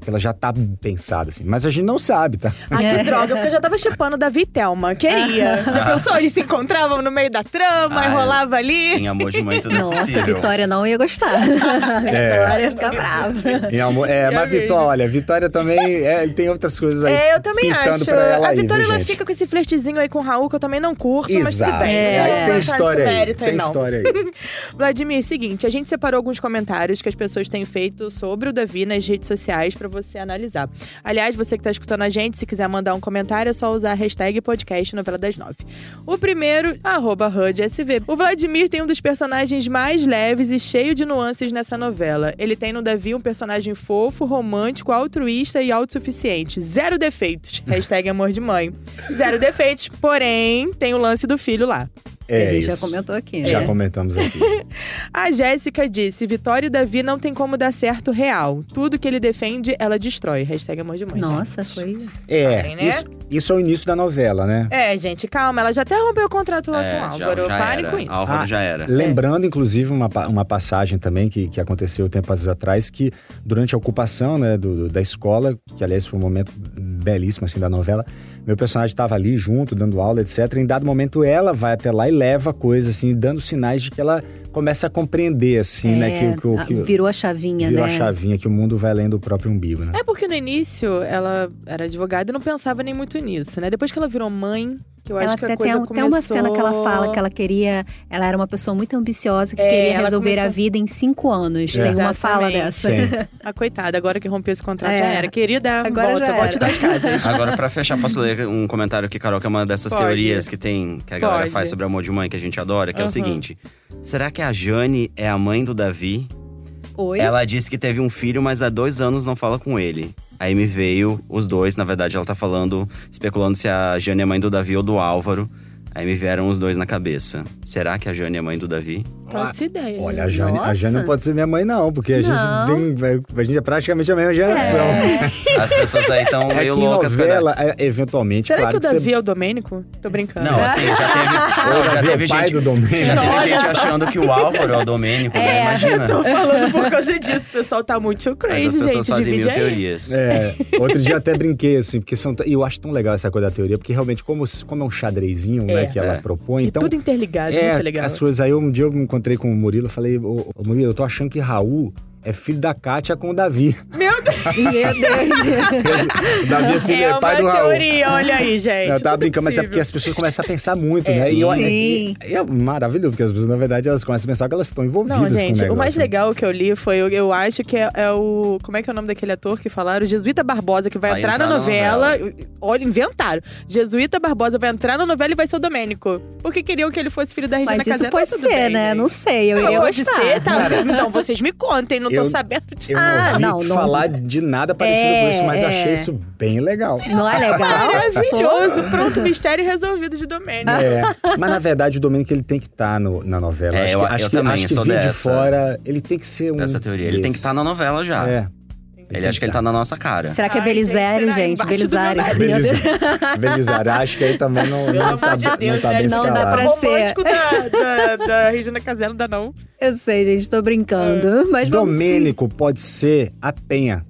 que ela já tá pensada, assim. Mas a gente não sabe, tá? Ah, que droga, porque eu já tava chipando Davi e Thelma. Queria. Já pensou? Eles se encontravam no meio da trama, Ah, e rolava ali. Em Amor de Mãe tudo é Nossa, a possível. Vitória não ia gostar. A Vitória ia ficar brava. Em amor, é, mas. Vitória, olha, Vitória também é, tem outras coisas aí. É, eu também acho. Pra ela a aí, Vitória viu, ela gente? fica com esse flertezinho aí com o Raul, que eu também não curto, mas tudo Exato. bem. É, aí tem história aí. Tem não. história aí. Vladimir, seguinte, a gente separou alguns comentários que as pessoas têm feito sobre o Davi nas redes sociais pra você analisar. Aliás, você que tá escutando a gente, se quiser mandar um comentário, é só usar a hashtag podcast novela das nove. O primeiro, arroba HUDSV. O Vladimir tem um dos personagens mais leves e cheio de nuances nessa novela. Ele tem no Davi um personagem fofo, romântico, altruísta e autossuficiente. Zero defeitos. Hashtag amor de mãe. Zero defeitos, porém, tem o lance do filho lá. que a É gente já isso. comentou aqui, Já né? comentamos aqui. A Jéssica disse: Vitória e Davi não tem como dar certo real. Tudo que ele defende, ela destrói. Hashtag amor de mãe. Nossa, foi. É, Parem, né? isso, isso é o início da novela, né? É, gente, calma. Ela já até rompeu o contrato lá É, com o já- Álvaro. já Parem era. com isso. Álvaro Ah, já era. Lembrando, inclusive, uma, uma passagem também que, que aconteceu tempos atrás, que durante a ocupação né, do, do- da escola, que aliás foi um momento belíssimo assim, da novela, meu personagem estava ali junto, dando aula, etc. Em dado momento, ela vai até lá e leva coisa, assim, dando sinais de que ela começa a compreender, assim, né? Que, que, ah, que, virou a chavinha, virou né? a chavinha, que o mundo vai além do próprio umbigo, né? É porque no início ela era advogada e não pensava nem muito nisso, né? Depois que ela virou mãe, que eu Ela acho que até tem, começou... uma cena que ela fala que ela queria. Ela era uma pessoa muito ambiciosa que É, queria resolver começou- a vida em cinco anos. É. Tem uma fala dessa. Sim. A coitada, agora que rompeu esse contrato É. já era. Querida, Agora volta, volte das casas. Agora, pra fechar, posso ler um comentário aqui, Carol, que é uma dessas Pode. teorias que tem, que a galera Pode. faz sobre amor de mãe, que a gente adora, que é o seguinte: será que a Jane é a mãe do Davi? Oi? Ela disse que teve um filho, mas há dois anos não fala com ele. Aí me veio os dois, na verdade, ela tá falando, especulando se a Jane é mãe do Davi ou do Álvaro. Aí me vieram os dois na cabeça. Será que a Jane é mãe do Davi? Faço ideia. Olha, a. Jane, a Jane não pode ser minha mãe, não, porque a Não. gente tem. A gente é praticamente a mesma geração. As pessoas aí estão É meio que loucas com a- novela, é, eventualmente, Será claro que o Davi você... é o Domênico? Tô brincando. Não, assim, já teve. Ou já Davi é teve o pai gente. do Domênico. Já teve Olha gente só. achando que o Álvaro é o Domênico, né? É. Imagina. Tô falando por causa disso. O pessoal tá muito Mas crazy, as pessoas gente. fazem mil aí. teorias. É, outro dia até brinquei, assim, porque são. E eu acho tão legal essa coisa da teoria, porque realmente, como, como é um xadrezinho, né, É. que ela É. propõe, E então. tudo interligado, é, muito legal. as coisas. Aí um dia eu me encontrei com o Murilo e falei, ô, ô Murilo, eu tô achando que Raul é filho da Kátia com o Davi. Meu Deus, Meu Deus. o Davi é filho é é uma pai do Raul. teoria, olha aí, gente. Eu tava brincando, mas é possível. porque as pessoas começam a pensar muito, né? E, eu- Sim. e- e é maravilhoso, porque as pessoas, na verdade, elas começam a pensar que elas estão envolvidas Não, com o gente, negócio. o mais né? legal que eu li foi, eu, eu acho que é, é o. Como é que é o nome daquele ator que falaram? Jesuíta Barbosa, que vai, Vai entrar, entrar na novela. Olha, inventaram. Jesuíta Barbosa vai entrar na novela e vai ser o Domênico. Porque queriam que ele fosse filho da Regina Mas isso Casé. Tá pode ser, bem, né? gente. Não sei, eu Não, ia pode gostar. ser, tá? Então vocês me contem, não tô Eu- sabendo disso. Eu Ah, não não, ouvi não. De nada parecido É, com isso, mas é. achei isso bem legal. Não é legal? Maravilhoso. Pronto, mistério resolvido de Domênico. É, mas na verdade o Domênico ele tem que estar na novela. É, acho eu- que, eu acho que, também acho que sou vir de dessa- fora, ele tem que ser um. Dessa teoria. Ele tem que estar na novela já. É. Ele acha que ele tá na nossa cara. Será que é Belisário, gente? Belisário. Belisário. Belisário. Acho que aí também não, Pelo não, tá, de Deus, não tá né? bem Não dá escalado. pra ser. da, da, da Regina Casé não dá, não. Eu sei, gente, tô brincando. Mas vamos sim. Domênico pode ser a Penha.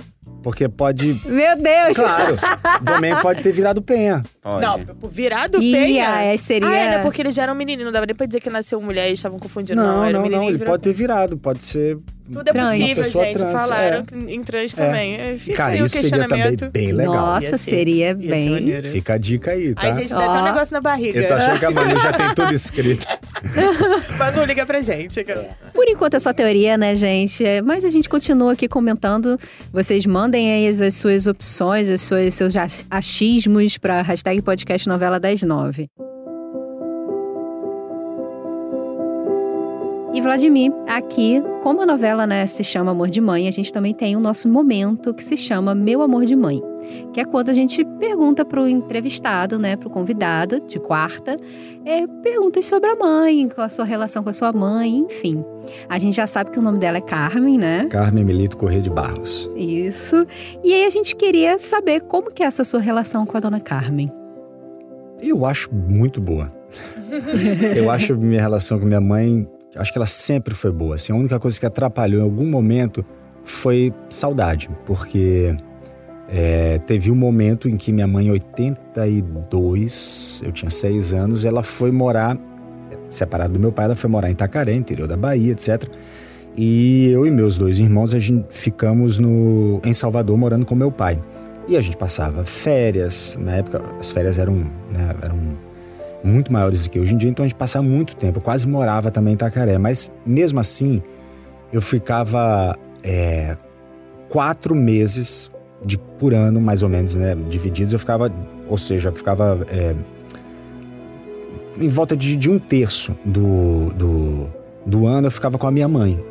Porque pode. Meu Deus! Claro, Domênico pode ter virado Penha. Pode. Não, virado Ih, penha. é, seria- Ah, é, né? Porque ele já era um menino, não dava nem pra dizer que nasceu mulher, eles estavam confundindo. Não, Não, era um não, menino não. Ele pode ter virado. Pode ser. Tudo é Trans. possível, gente. trans, Falaram é. em trans também. É, Fica Cara, aí o isso seria também questionamento. bem legal. Nossa, Ia ser- seria ia ser bem. Fica a dica aí, tá? Ai, gente, dá até Ó. um negócio na barriga. Eu tô achando que a Manu já tem tudo escrito. Mas não liga pra gente. Por enquanto é só teoria, né, gente? É, Mas a gente continua aqui comentando. Vocês mandem aí as, as suas opções, os seus, seus ach- achismos pra hashtag podcast novela das nove. E Vladimir, aqui, como a novela né, se chama Amor de Mãe, a gente também tem o nosso momento que se chama Meu Amor de Mãe. Que é quando a gente pergunta pro entrevistado, né, pro convidado de quarta, é, perguntas sobre a mãe, a sua relação com a sua mãe, enfim. A gente já sabe que o nome dela é Carmen, né? Carmen Milito Corrêa de Barros. Isso. E aí a gente queria saber como que é essa sua relação com a dona Carmen. Eu acho muito boa. eu acho minha relação com minha mãe, acho que ela sempre foi boa. Assim, a única coisa que atrapalhou em algum momento foi saudade, porque é, teve um momento em que minha mãe, em 82, eu tinha seis anos, ela foi morar, separada do meu pai, ela foi morar em Itacaré, interior da Bahia, etc. E eu e meus dois irmãos, a gente ficamos no, em Salvador morando com meu pai. E a gente passava férias, na época as férias eram, né, eram muito maiores do que hoje em dia, então a gente passava muito tempo. Eu quase morava também em Itacaré, mas mesmo assim eu ficava é, quatro meses de, por ano, mais ou menos, né, divididos. Eu ficava, ou seja, eu ficava é, em volta de, de um terço do, do, do ano eu ficava com a minha mãe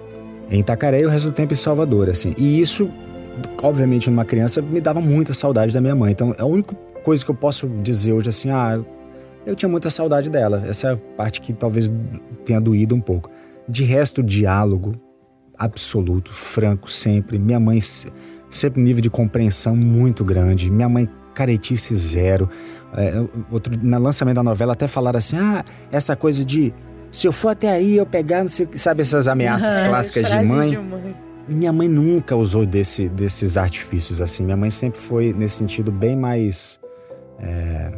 em Itacaré e o resto do tempo em Salvador, assim. E isso, obviamente, numa criança, me dava muita saudade da minha mãe. Então, a única coisa que eu posso dizer hoje, assim, ah, eu tinha muita saudade dela. Essa é a parte que talvez tenha doído um pouco. De resto, diálogo absoluto, franco, sempre. Minha mãe, se- sempre um nível de compreensão muito grande. Minha mãe, caretice zero. É, outro, no lançamento da novela, até falaram assim: ah, essa coisa de. Se eu for até aí, eu pegar, não sei o que, sabe essas ameaças clássicas de mãe? mãe. Minha mãe nunca usou desse, desses artifícios assim. Minha mãe sempre foi, nesse sentido, bem mais. é,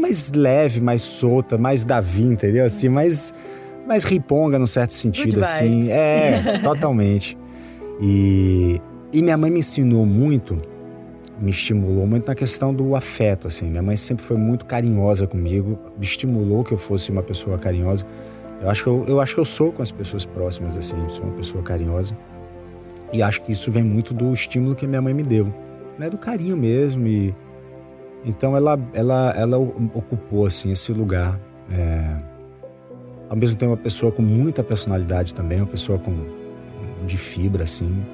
mais leve, mais solta, mais Davi, entendeu? Assim, mais, mais riponga, num certo sentido, assim. É, totalmente. E, e minha mãe me ensinou muito, me estimulou muito na questão do afeto, assim. Minha mãe sempre foi muito carinhosa comigo, me estimulou que eu fosse uma pessoa carinhosa. Eu acho que eu, eu acho que eu sou com as pessoas próximas, assim, sou uma pessoa carinhosa. E acho que isso vem muito do estímulo que minha mãe me deu, né? Do carinho mesmo. E então ela, ela, ela ocupou assim esse lugar. É, ao mesmo tempo, uma pessoa com muita personalidade também, uma pessoa com de fibra assim.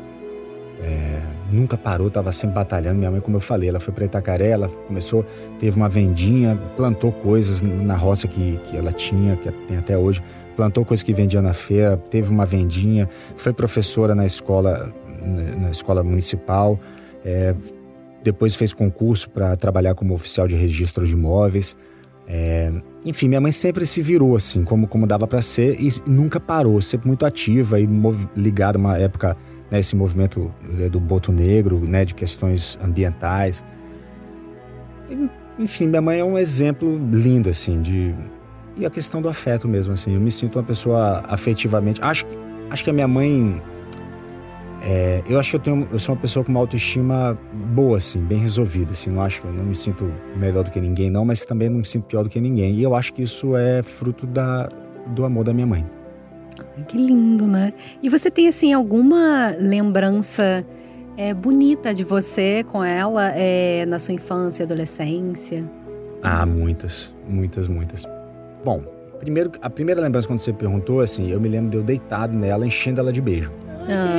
É, nunca parou, estava sempre batalhando. Minha mãe, como eu falei, ela foi para Itacaré, ela começou, teve uma vendinha, plantou coisas na roça que, que ela tinha, que tem até hoje, plantou coisas que vendia na feira, teve uma vendinha, foi professora na escola, na, escola municipal, é, depois fez concurso para trabalhar como oficial de registro de imóveis. É, enfim, minha mãe sempre se virou assim, como, como dava para ser, e nunca parou, sempre muito ativa e ligada uma época né, esse movimento né, do boto negro, né, de questões ambientais. Enfim, minha mãe é um exemplo lindo, assim, de... E a questão do afeto mesmo, assim. Eu me sinto uma pessoa afetivamente... Acho, acho que a minha mãe... é, eu acho que eu, tenho, eu sou uma pessoa com uma autoestima boa, assim, bem resolvida, assim. Não acho não me sinto melhor do que ninguém, não, mas também não me sinto pior do que ninguém. E eu acho que isso é fruto da, do amor da minha mãe. Ai, Que lindo, né? E você tem, assim, alguma lembrança é, bonita de você com ela é, na sua infância, adolescência? Ah, muitas, muitas, muitas. Bom, primeiro, a primeira lembrança quando você perguntou, assim, eu me lembro de eu deitado nela, enchendo ela de beijo.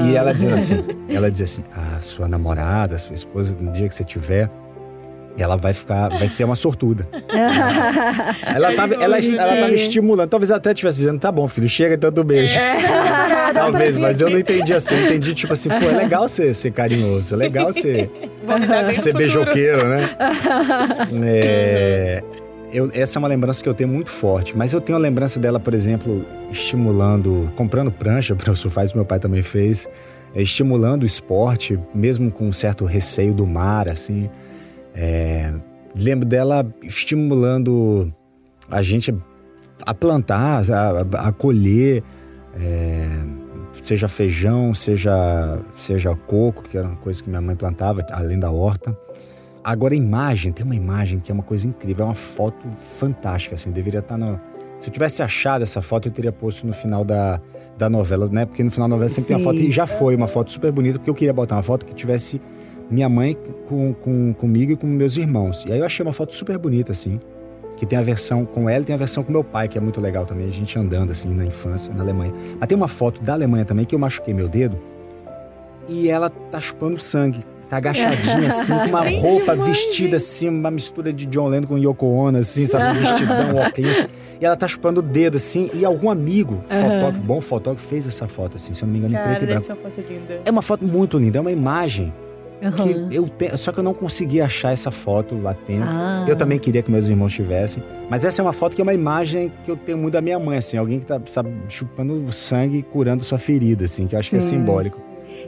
E ela dizendo assim, ela dizia assim, a sua namorada, a sua esposa, no dia que você tiver, ela vai ficar, vai ser uma sortuda. ela, tava, ela, ela tava estimulando, talvez ela até estivesse dizendo, tá bom, filho, chega tanto beijo. talvez, mas eu não entendi assim, eu entendi tipo assim, pô, é legal ser, ser carinhoso, é legal ser, ser beijoqueiro, né? É, eu, essa é uma lembrança que eu tenho muito forte, mas eu tenho a lembrança dela, por exemplo, estimulando, comprando prancha para o surfar, isso meu pai também fez, é, estimulando o esporte, mesmo com um certo receio do mar, assim. É, lembro dela estimulando a gente a plantar, a, a colher, é, seja feijão, seja, seja coco, que era uma coisa que minha mãe plantava, além da horta. Agora a imagem, tem uma imagem que é uma coisa incrível, é uma foto fantástica, assim, deveria estar no... Se eu tivesse achado essa foto, eu teria posto no final da, da novela, né? Porque no final da novela sempre Sim. tem uma foto, e já foi uma foto super bonita, porque eu queria botar uma foto que tivesse minha mãe com, com, comigo e com meus irmãos. E aí eu achei uma foto super bonita, assim, que tem a versão com ela e tem a versão com meu pai, que é muito legal também, a gente andando, assim, na infância, na Alemanha. Mas tem uma foto da Alemanha também que eu machuquei meu dedo e ela tá chupando sangue. Tá agachadinha, assim, com uma roupa demais, vestida, assim, uma mistura de John Lennon com Yoko Ono, assim, sabe? Um vestidão, óculos. E ela tá chupando o dedo, assim, e algum amigo, uhum. fotógrafo, bom fotógrafo, fez essa foto, assim, se eu não me engano, Cara, em preto e branco. É uma foto linda. É uma foto muito linda, é uma imagem Uhum. Que eu te... Só que eu não consegui achar essa foto lá tempo. Ah. Eu também queria que meus irmãos tivessem. Mas essa é uma foto que é uma imagem que eu tenho muito da minha mãe, assim. Alguém que tá, sabe, chupando sangue e curando sua ferida, assim. Que eu acho que é simbólico.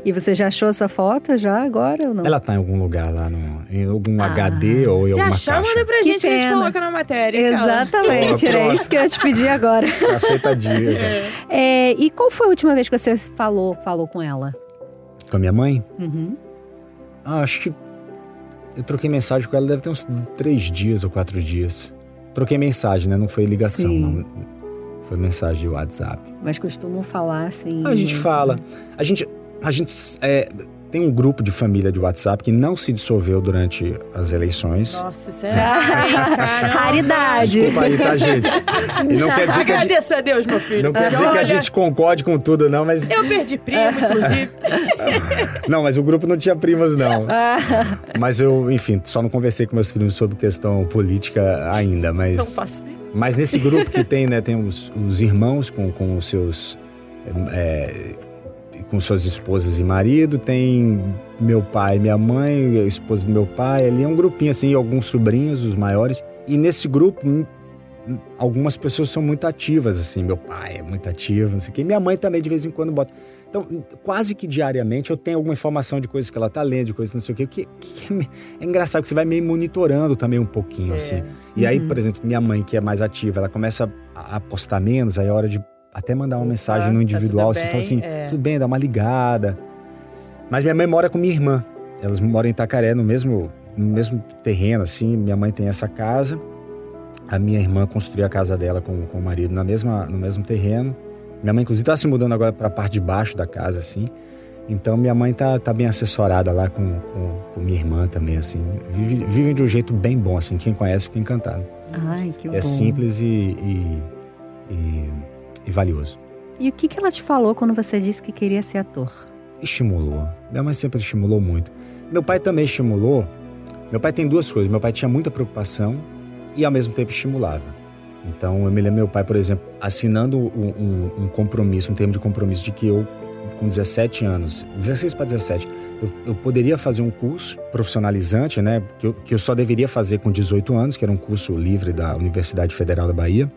E você já achou essa foto já agora ou não? Ela tá em algum lugar lá, no, em algum ah. HD ou em Se alguma achar, caixa. manda pra gente que, a gente coloca na matéria. Exatamente, era isso que eu ia te pedir agora. Tá feita a dia. É. É, e qual foi a última vez que você falou, falou com ela? Com a minha mãe? Uhum. Ah, acho que eu troquei mensagem com ela, deve ter uns três dias ou quatro dias. Troquei mensagem, né? Não foi ligação, Sim. não. Foi mensagem de WhatsApp. Mas costumam falar assim. A gente fala. A gente. A gente é, tem um grupo de família de WhatsApp que não se dissolveu durante as eleições. Nossa, isso é raridade. Desculpa aí, tá, gente? E não quer dizer Agradeça que a, gente, a Deus, meu filho. Não quer dizer Olha, que a gente concorde com tudo, não, mas. Eu perdi primo, inclusive. não, mas o grupo não tinha primos, não. mas eu, enfim, só não conversei com meus primos sobre questão política ainda, mas. Não faço. Mas nesse grupo que tem, né, tem os, os irmãos com, com os seus. É, com suas esposas e marido, tem meu pai e minha mãe, a esposa do meu pai, ali é um grupinho assim, alguns sobrinhos, os maiores. E nesse grupo, hum, hum, algumas pessoas são muito ativas, assim, meu pai é muito ativo, não sei o quê. Minha mãe também de vez em quando bota. Então, quase que diariamente eu tenho alguma informação de coisas que ela tá lendo, de coisas não sei o quê, que, que é, é, engraçado que você vai meio monitorando também um pouquinho, é. assim. E uhum. aí, por exemplo, minha mãe, que é mais ativa, ela começa a apostar menos, aí é hora de até mandar uma mensagem no tá individual, tá você fala assim, é. tudo bem, dá uma ligada. Mas minha mãe mora com minha irmã. Elas moram em Itacaré, no mesmo, no mesmo terreno, assim. Minha mãe tem essa casa. A minha irmã construiu a casa dela com, com o marido na mesma, no mesmo terreno. Minha mãe, inclusive, está se mudando agora para a parte de baixo da casa, assim. Então, minha mãe tá, tá bem assessorada lá com, com, com minha irmã também, assim. Vive, vivem de um jeito bem bom, assim. Quem conhece fica encantado. Ai, que é bom. É simples e, e, e e valioso. E o que, que ela te falou quando você disse que queria ser ator? Estimulou. Minha mãe sempre estimulou muito. Meu pai também estimulou. Meu pai tem duas coisas. Meu pai tinha muita preocupação e ao mesmo tempo estimulava. Então eu me lembro meu pai, por exemplo, assinando um, um, um compromisso, um termo de compromisso de que eu, com 17 anos, 16 para 17, eu, eu, poderia fazer um curso profissionalizante, né? Que eu, que eu só deveria fazer com 18 anos, que era um curso livre da Universidade Federal da Bahia.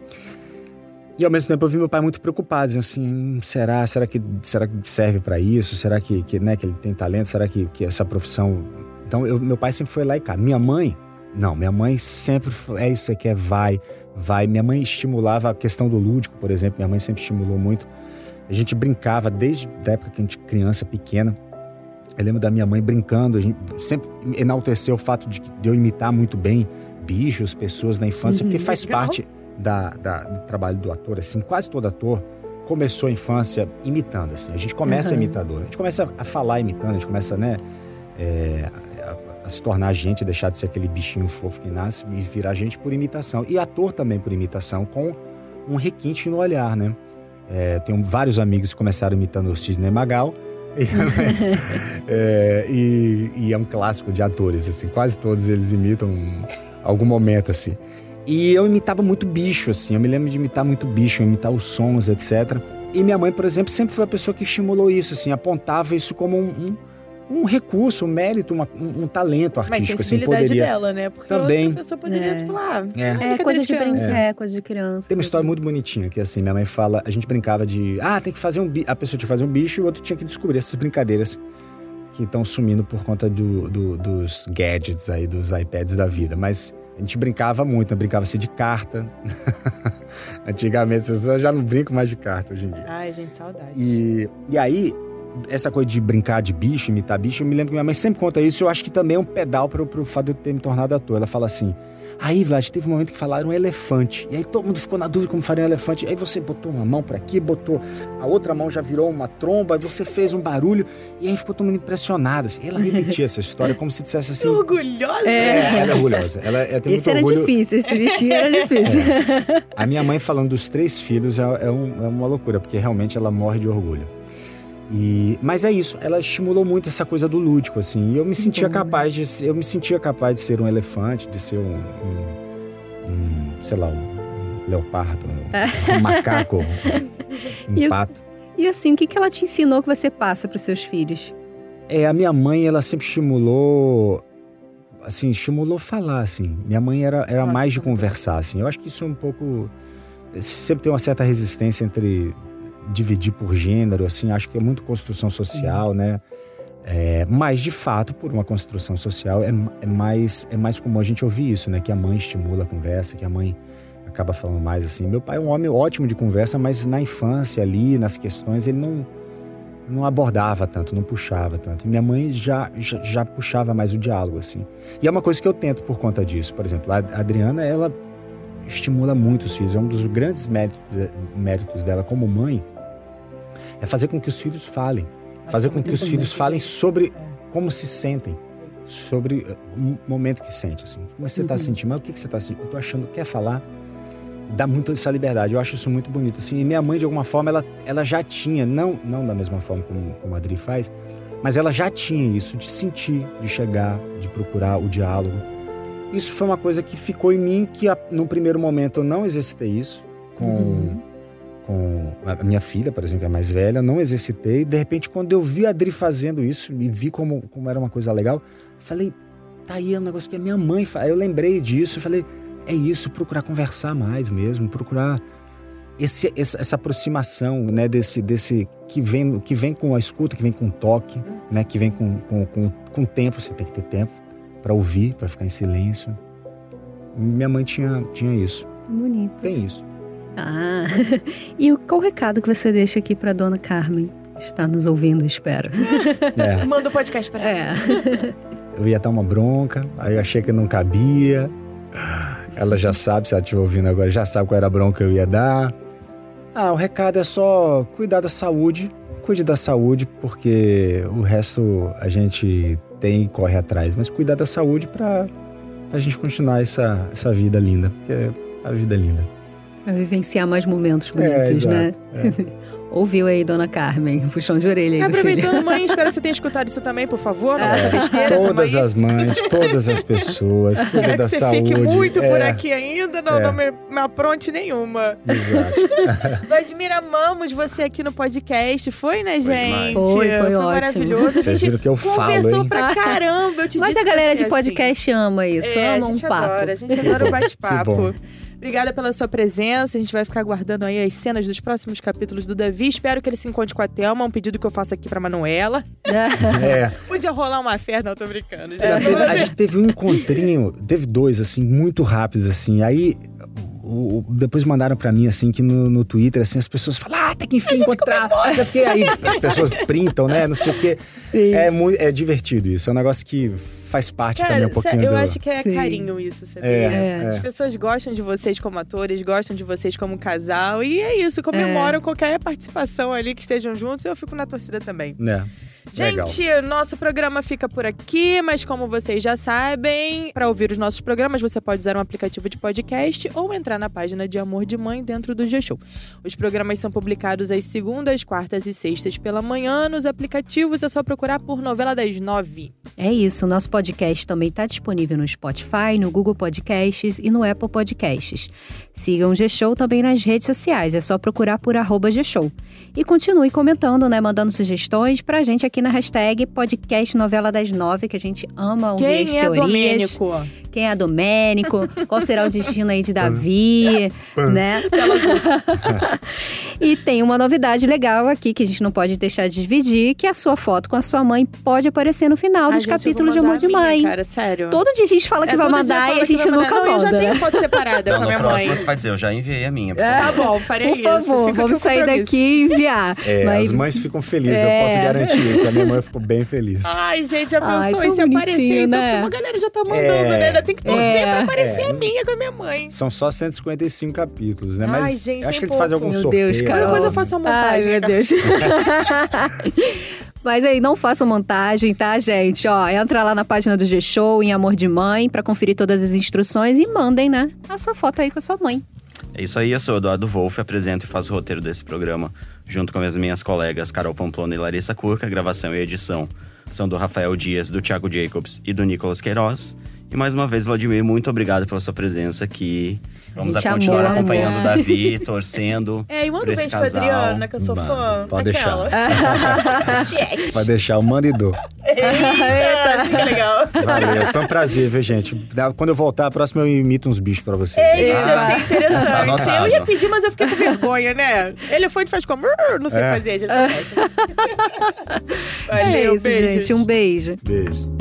E ao mesmo tempo eu vi meu pai muito preocupado, assim, hum, será, será que, será que serve para isso? Será que, que, né, que ele tem talento? Será que, que essa profissão... Então, eu, meu pai sempre foi lá e cá. Minha mãe, não, minha mãe sempre é isso que você quer, vai, vai. Minha mãe estimulava a questão do lúdico, por exemplo, minha mãe sempre estimulou muito. A gente brincava desde a época que a gente criança pequena. Eu lembro da minha mãe brincando, a gente sempre enalteceu o fato de, de eu imitar muito bem bichos, pessoas na infância, uhum, porque faz legal. parte da, da, do trabalho do ator, assim, quase todo ator começou a infância imitando, assim. A gente começa uhum. imitador, a gente começa a falar imitando, a gente começa, né, é, a, a, se tornar gente, deixar de ser aquele bichinho fofo que nasce e virar gente por imitação. E ator também por imitação, com um requinte no olhar, né. É, tenho vários amigos que começaram imitando o Sidney Magal, É, e, e é um clássico de atores, assim. Quase todos eles imitam algum momento, assim. E eu imitava muito bicho, assim. Eu me lembro de imitar muito bicho, imitar os sons, etc. E minha mãe, por exemplo, sempre foi a pessoa que estimulou isso, assim. Apontava isso como um, um um recurso, um mérito, uma, um, um, talento artístico, Mas assim, poderia. dela, né? Porque também outra pessoa poderia É. falar. É. É, coisa de, criança. criança. É. coisa de criança. Tem uma história muito bonitinha que assim, minha mãe fala, a gente brincava de, ah, tem que fazer um bicho, a pessoa tinha que fazer um bicho e o outro tinha que descobrir essas brincadeiras que estão sumindo por conta do, do- dos gadgets aí, dos iPads da vida. Mas a gente brincava muito, né? brincava assim de carta. Antigamente, eu já não brinco mais de carta hoje em dia. Ai, gente, saudade. E, e aí, essa coisa de brincar de bicho, imitar bicho, eu me lembro que minha mãe sempre conta isso. Eu acho que também é um pedal pro, pro fato de eu ter me tornado ator. Ela fala assim: Aí, Vlad, teve um momento que falaram um elefante. E aí todo mundo ficou na dúvida como faria um elefante. Aí você botou uma mão por aqui, botou a outra mão já virou uma tromba, aí você fez um barulho. E aí ficou todo mundo impressionado. assim. Ela repetia essa história como se dissesse assim. Orgulhosa. É, ela é orgulhosa. Ela, ela tem Esse muito era orgulho. difícil, esse bichinho era difícil. A minha mãe falando dos três filhos é, é um- é uma loucura, porque realmente ela morre de orgulho. E, mas é isso, ela estimulou muito essa coisa do lúdico, assim. E eu me sentia capaz de ser- eu me sentia capaz de ser um elefante, de ser um, um- um, sei lá, um, leopardo, um, um macaco, um E pato. E assim, o que, que ela te ensinou que você passa pros seus filhos? É, a minha mãe, ela sempre estimulou, assim, estimulou falar, assim. Minha mãe era, era Nossa, mais de é conversar, assim. Eu acho que isso é um pouco... Sempre tem uma certa resistência entre dividir por gênero, assim. Acho que é muito construção social, né? É, mas, de fato, por uma construção social, é, é mais, é mais comum a gente ouvir isso, né? Que a mãe estimula a conversa, que a mãe acaba falando mais, assim. Meu pai é um homem ótimo de conversa, mas na infância ali, nas questões, ele não não abordava tanto, não puxava tanto. Minha mãe já, já, já puxava mais o diálogo, assim. E é uma coisa que eu tento por conta disso. Por exemplo, a Adriana, ela estimula muito os filhos. É um dos grandes méritos, méritos dela como mãe é fazer com que os filhos falem. Fazer com que os filhos falem sobre como se sentem. Sobre eh, o momento que sente, assim. Como você está sentindo? Mas o que, que você está sentindo? Eu tô achando, quer falar? Dá muito essa liberdade. Eu acho isso muito bonito, assim. E minha mãe, de alguma forma, ela, ela já tinha, não, não da mesma forma como, como a Adri faz, mas ela já tinha isso de sentir, de chegar, de procurar o diálogo. Isso foi uma coisa que ficou em mim, que num primeiro momento eu não exercitei isso com, com a minha filha, por exemplo, que é mais velha, não exercitei. De repente, quando eu vi a Adri fazendo isso e vi como, como era uma coisa legal, falei, tá aí, é um negócio que a minha mãe faz. Aí eu lembrei disso, falei, é isso, procurar conversar mais mesmo, procurar esse, essa, essa aproximação, né, desse, desse que vem, que vem com a escuta, que vem com o toque, né, que vem com, com, com, com tempo, você tem que ter tempo para ouvir, para ficar em silêncio. Minha mãe tinha, tinha isso, Bonito. tem isso. Ah, e o- qual o recado que você deixa aqui pra dona Carmen? Está nos ouvindo, espero. É, Manda o podcast pra ela. É. eu ia dar uma bronca, aí eu achei que não cabia. Ela já sabe, se ela estiver ouvindo agora, já sabe qual era a bronca que eu ia dar. Ah, o recado é só cuidar da saúde. Cuide da saúde, porque o resto a gente tem e corre atrás. Mas cuidar da saúde pra, pra gente continuar essa, essa vida linda. Porque a vida é linda. Pra vivenciar mais momentos bonitos, exato, né? Ouviu aí, dona Carmen? Puxão de orelha aí do filho. Aproveitando, mãe, espero que você tenha escutado isso também, por favor. Não faça besteira Todas as mães, todas as pessoas, cuida Quero da que você saúde. fique muito por É, aqui ainda, não, É. não me, me apronte nenhuma. Exato. Vladimir, amamos você aqui no podcast. Foi, né, gente? demais. Foi, foi ótimo. maravilhoso. Vocês viram que eu falo, conversou hein? pra caramba. Eu te Mas disse a galera de você, podcast ama assim. isso, É, ama a um gente papo. adora, a gente adora o Que bate-papo. Obrigada pela sua presença. A gente vai ficar aguardando aí as cenas dos próximos capítulos do Davi. Espero que ele se encontre com a Thelma. Um pedido que eu faço aqui pra Manuela. É. Podia rolar uma fé, não, tô brincando. teve- a gente teve um encontrinho, teve dois, assim, muito rápidos, assim. Aí, o- o- depois mandaram pra mim, assim, que no, no Twitter, assim, as pessoas falam, ah, tem que enfim encontrar. O quê. Aí as pessoas printam, né? Não sei o quê. Sim. É, muito, é divertido isso. É um negócio que faz parte também Cara, um pouquinho eu do... acho que é Sim. carinho isso, sabia? É, As é. pessoas gostam de vocês como atores, gostam de vocês como casal. E é isso, comemoram qualquer participação ali que estejam juntos. Eu fico na torcida também. Né? Legal. Gente, nosso programa fica por aqui, mas como vocês já sabem, para ouvir os nossos programas, você pode usar um aplicativo de podcast ou entrar na página de Amor de Mãe dentro do G-Show. Os programas são publicados às segundas, quartas e sextas pela manhã. Nos aplicativos é só procurar por Novela das Nove. É isso, o nosso podcast também está disponível no Spotify, no Google Podcasts e no Apple Podcasts. Sigam o G-Show também nas redes sociais, é só procurar por arroba G-Show. E continue comentando, né, mandando sugestões pra gente aqui na hashtag podcast novela das nove, que a gente ama ouvir as Quem é teorias. Domênico? Quem é Domênico? Qual será o destino aí de Davi, né? e tem uma novidade legal aqui que a gente não pode deixar de dividir, que a sua foto com a sua mãe pode aparecer no final dos gente, capítulos de Amor de a minha, Mãe. Cara, sério. Todo dia a gente fala que É, vai mandar e a gente nunca mandar. Não, eu já manda. tenho foto separada Então, com a minha próximo mãe. você vai dizer, eu já enviei a minha. por Tá favor. bom, farei Por isso. favor, Fica vamos sair daqui e enviar. É, Mas- as mães ficam felizes, É. eu posso garantir isso. A minha mãe ficou bem feliz. Ai, gente, já Ai, pensou? tão E se aparecer, então, né? como a galera já tá mandando, É. né? Ainda tem que torcer É. pra aparecer É. a minha com a minha mãe. São só 155 capítulos, né? Ai, Mas gente, acho que eles fazem pouco. algum Meu sorteio. Deus, Qualquer Carol. coisa eu faço uma Ai, montagem. meu né? Deus. Mas aí, não façam montagem, tá, gente? Ó, entra lá na página do G-Show, em Amor de Mãe, pra conferir todas as instruções e mandem, né, a sua foto aí com a sua mãe. É isso aí, eu sou o Eduardo Wolff, apresento e faço o roteiro desse programa, junto com as minhas colegas Carol Pamplona e Larissa Curca, gravação e edição. São do Rafael Dias, do Thiago Jacobs e do Nicolas Queiroz. E mais uma vez, Vladimir, muito obrigado pela sua presença aqui. Vamos gente a continuar amou, acompanhando o amor. Davi, torcendo. É, e manda um beijo pra. Adriana, que eu sou fã. pode. Gente. Vai deixar o manda e dou. Eita, assim que é legal. Valeu, foi um prazer, viu, gente? Quando eu voltar, a próxima eu imito uns bichos pra vocês. É isso, Ah. assim, interessante. Anotado. eu ia pedir, mas eu fiquei com vergonha, né? Elefante faz como? Não sei É. fazer, gente. sou péssima. é Valeu, isso, beijos. gente. Um beijo. Beijo.